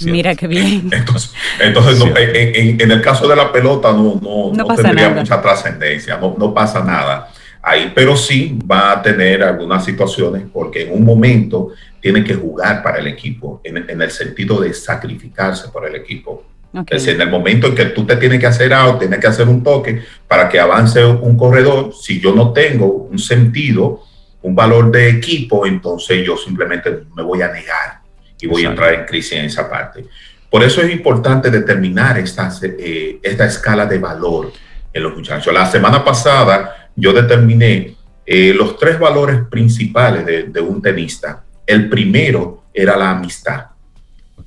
Mira qué bien. [laughs] Entonces, en, el caso de la pelota no, no, tendría mucha trascendencia, no, pasa nada ahí, pero sí va a tener algunas situaciones porque en un momento tiene que jugar para el equipo, en, en el sentido de sacrificarse por el equipo. Es decir, en el momento en que tú te tienes que hacer algo, tienes que hacer un toque para que avance un corredor, si yo no tengo un sentido, un valor de equipo, entonces yo simplemente me voy a negar y voy a entrar en crisis en esa parte. Por eso es importante determinar esta, eh, esta escala de valor en los muchachos. La semana pasada yo determiné eh, los tres valores principales de, de un tenista. El primero era la amistad.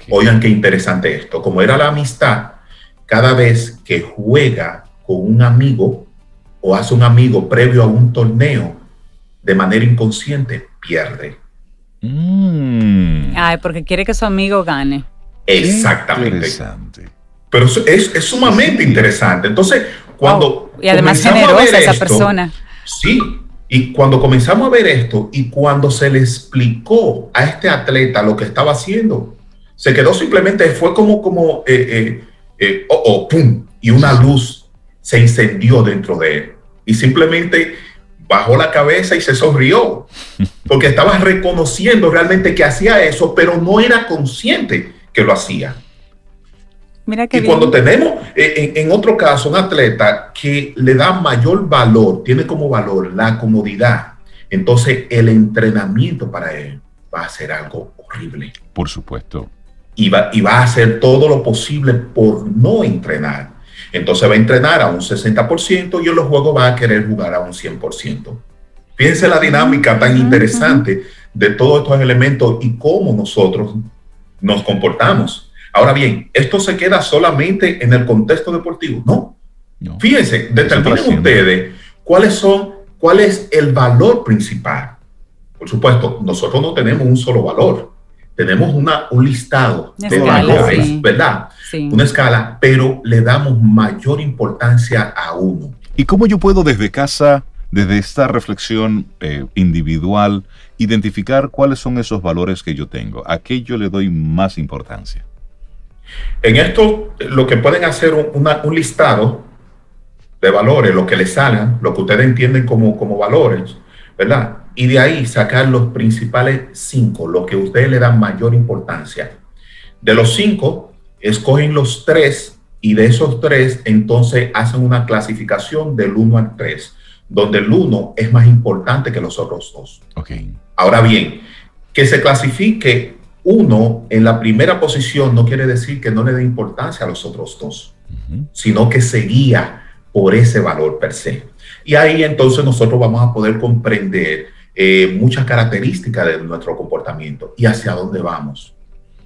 Oigan qué interesante esto. Como era la amistad, cada vez que juega con un amigo o hace un amigo previo a un torneo de manera inconsciente, pierde. Mm. Ay, porque quiere que su amigo gane. Exactamente. Pero es, es sumamente interesante. Entonces, cuando... y además generosa esa persona. Sí, y cuando comenzamos a ver esto y cuando se le explicó a este atleta lo que estaba haciendo, se quedó simplemente, fue como, como, eh, eh, eh, oh, oh, pum, y una luz se incendió dentro de él. Y simplemente bajó la cabeza y se sonrió, [laughs] porque estaba reconociendo realmente que hacía eso, pero no era consciente que lo hacía. Mira y cuando tenemos, en, en, otro caso, un atleta que le da mayor valor, tiene como valor la comodidad, entonces el entrenamiento para él va a ser algo horrible. Por supuesto y va, a hacer todo lo posible por no entrenar. Entonces va a entrenar a un 60% y en los juegos va a querer jugar a un 100%. Piense la dinámica tan interesante de todos estos elementos y cómo nosotros nos comportamos. Ahora bien, ¿esto se queda solamente en el contexto deportivo? No. Fíjense, determinen ustedes cuáles son, cuál es el valor principal. Por supuesto, nosotros no tenemos un solo valor tenemos una, un listado de valores, ¿verdad? Una escala, pero le damos mayor importancia a uno. ¿Y cómo yo puedo desde casa, desde esta reflexión eh, individual, identificar cuáles son esos valores que yo tengo? ¿A qué yo le doy más importancia? En esto, lo que pueden hacer un, un listado de valores, lo que les salgan, lo que ustedes entienden como, como valores, ¿verdad? Y de ahí sacar los principales cinco, lo que ustedes le dan mayor importancia. De los cinco, escogen los tres y de esos tres entonces hacen una clasificación del 1 al 3, donde el 1 es más importante que los otros dos. Okay. Ahora bien, que se clasifique uno en la primera posición no quiere decir que no le dé importancia a los otros dos, sino que se guía por ese valor per se. Y ahí entonces nosotros vamos a poder comprender eh, muchas características de nuestro comportamiento y hacia dónde vamos.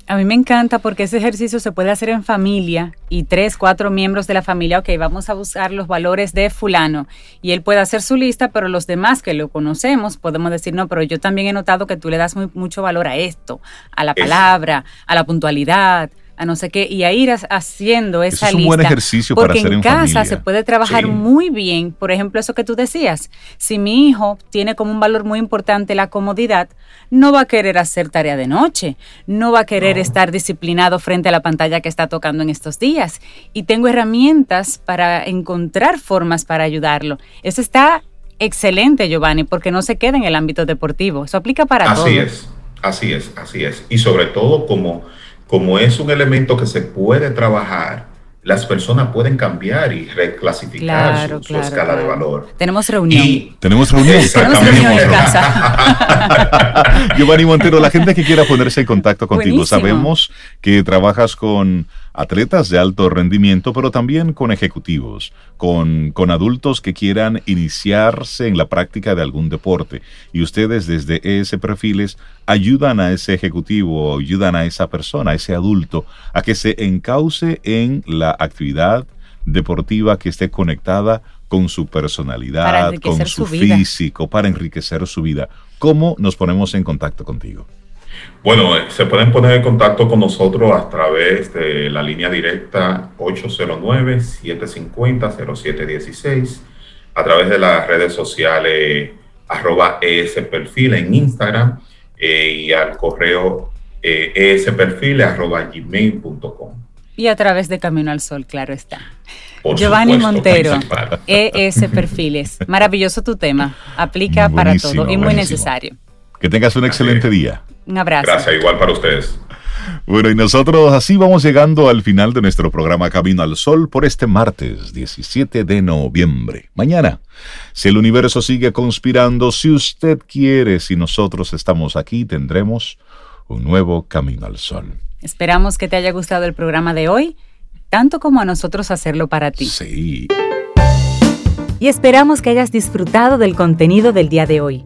A mí me encanta porque ese ejercicio se puede hacer en familia y tres, cuatro miembros de la familia, ok, vamos a buscar los valores de fulano y él puede hacer su lista, pero los demás que lo conocemos podemos decir, no, pero yo también he notado que tú le das mucho valor a esto, a la palabra, a la puntualidad, a no sé qué, y a ir haciendo esa. Es un buen ejercicio porque para hacer en, casa se puede trabajar muy bien. Por ejemplo, eso que tú decías, si mi hijo tiene como un valor muy importante la comodidad, no va a querer hacer tarea de noche, no va a querer estar disciplinado frente a la pantalla que está tocando en estos días. Y tengo herramientas para encontrar formas para ayudarlo. Eso está excelente, Giovanni, porque no se queda en el ámbito deportivo. Eso aplica para todo. Así es, así es, así es. Y sobre todo como como es un elemento que se puede trabajar, las personas pueden cambiar y reclasificar su, escala de valor. Tenemos reunión. tenemos reunión. [laughs] Tenemos reunión en [laughs] casa. Giovanni Montero, la gente que quiera ponerse en contacto contigo, sabemos que trabajas con atletas de alto rendimiento, pero también con ejecutivos, con, con adultos que quieran iniciarse en la práctica de algún deporte. Y ustedes desde ese perfiles ayudan a ese ejecutivo, ayudan a esa persona, a ese adulto, a que se encauce en la actividad deportiva que esté conectada con su personalidad, con su, físico, para enriquecer su vida. ¿Cómo nos ponemos en contacto contigo? Bueno, eh, se pueden poner en contacto con nosotros a través de la línea directa 809-750-0716, a través de las redes sociales arroba perfil en Instagram eh, y al correo eh, arroba gmail.com. Y a través de Camino al Sol, claro está. Giovanni Montero, ES Perfiles. Maravilloso tu tema. Aplica para todo y muy necesario. Que tengas un excelente día. Un abrazo. Gracias, igual para ustedes. Bueno, y nosotros así vamos llegando al final de nuestro programa Camino al Sol por este martes 17 de noviembre. Mañana, si el universo sigue conspirando, si usted quiere, si nosotros estamos aquí, tendremos un nuevo Camino al Sol. Esperamos que te haya gustado el programa de hoy, tanto como a nosotros hacerlo para ti. Sí. Y esperamos que hayas disfrutado del contenido del día de hoy.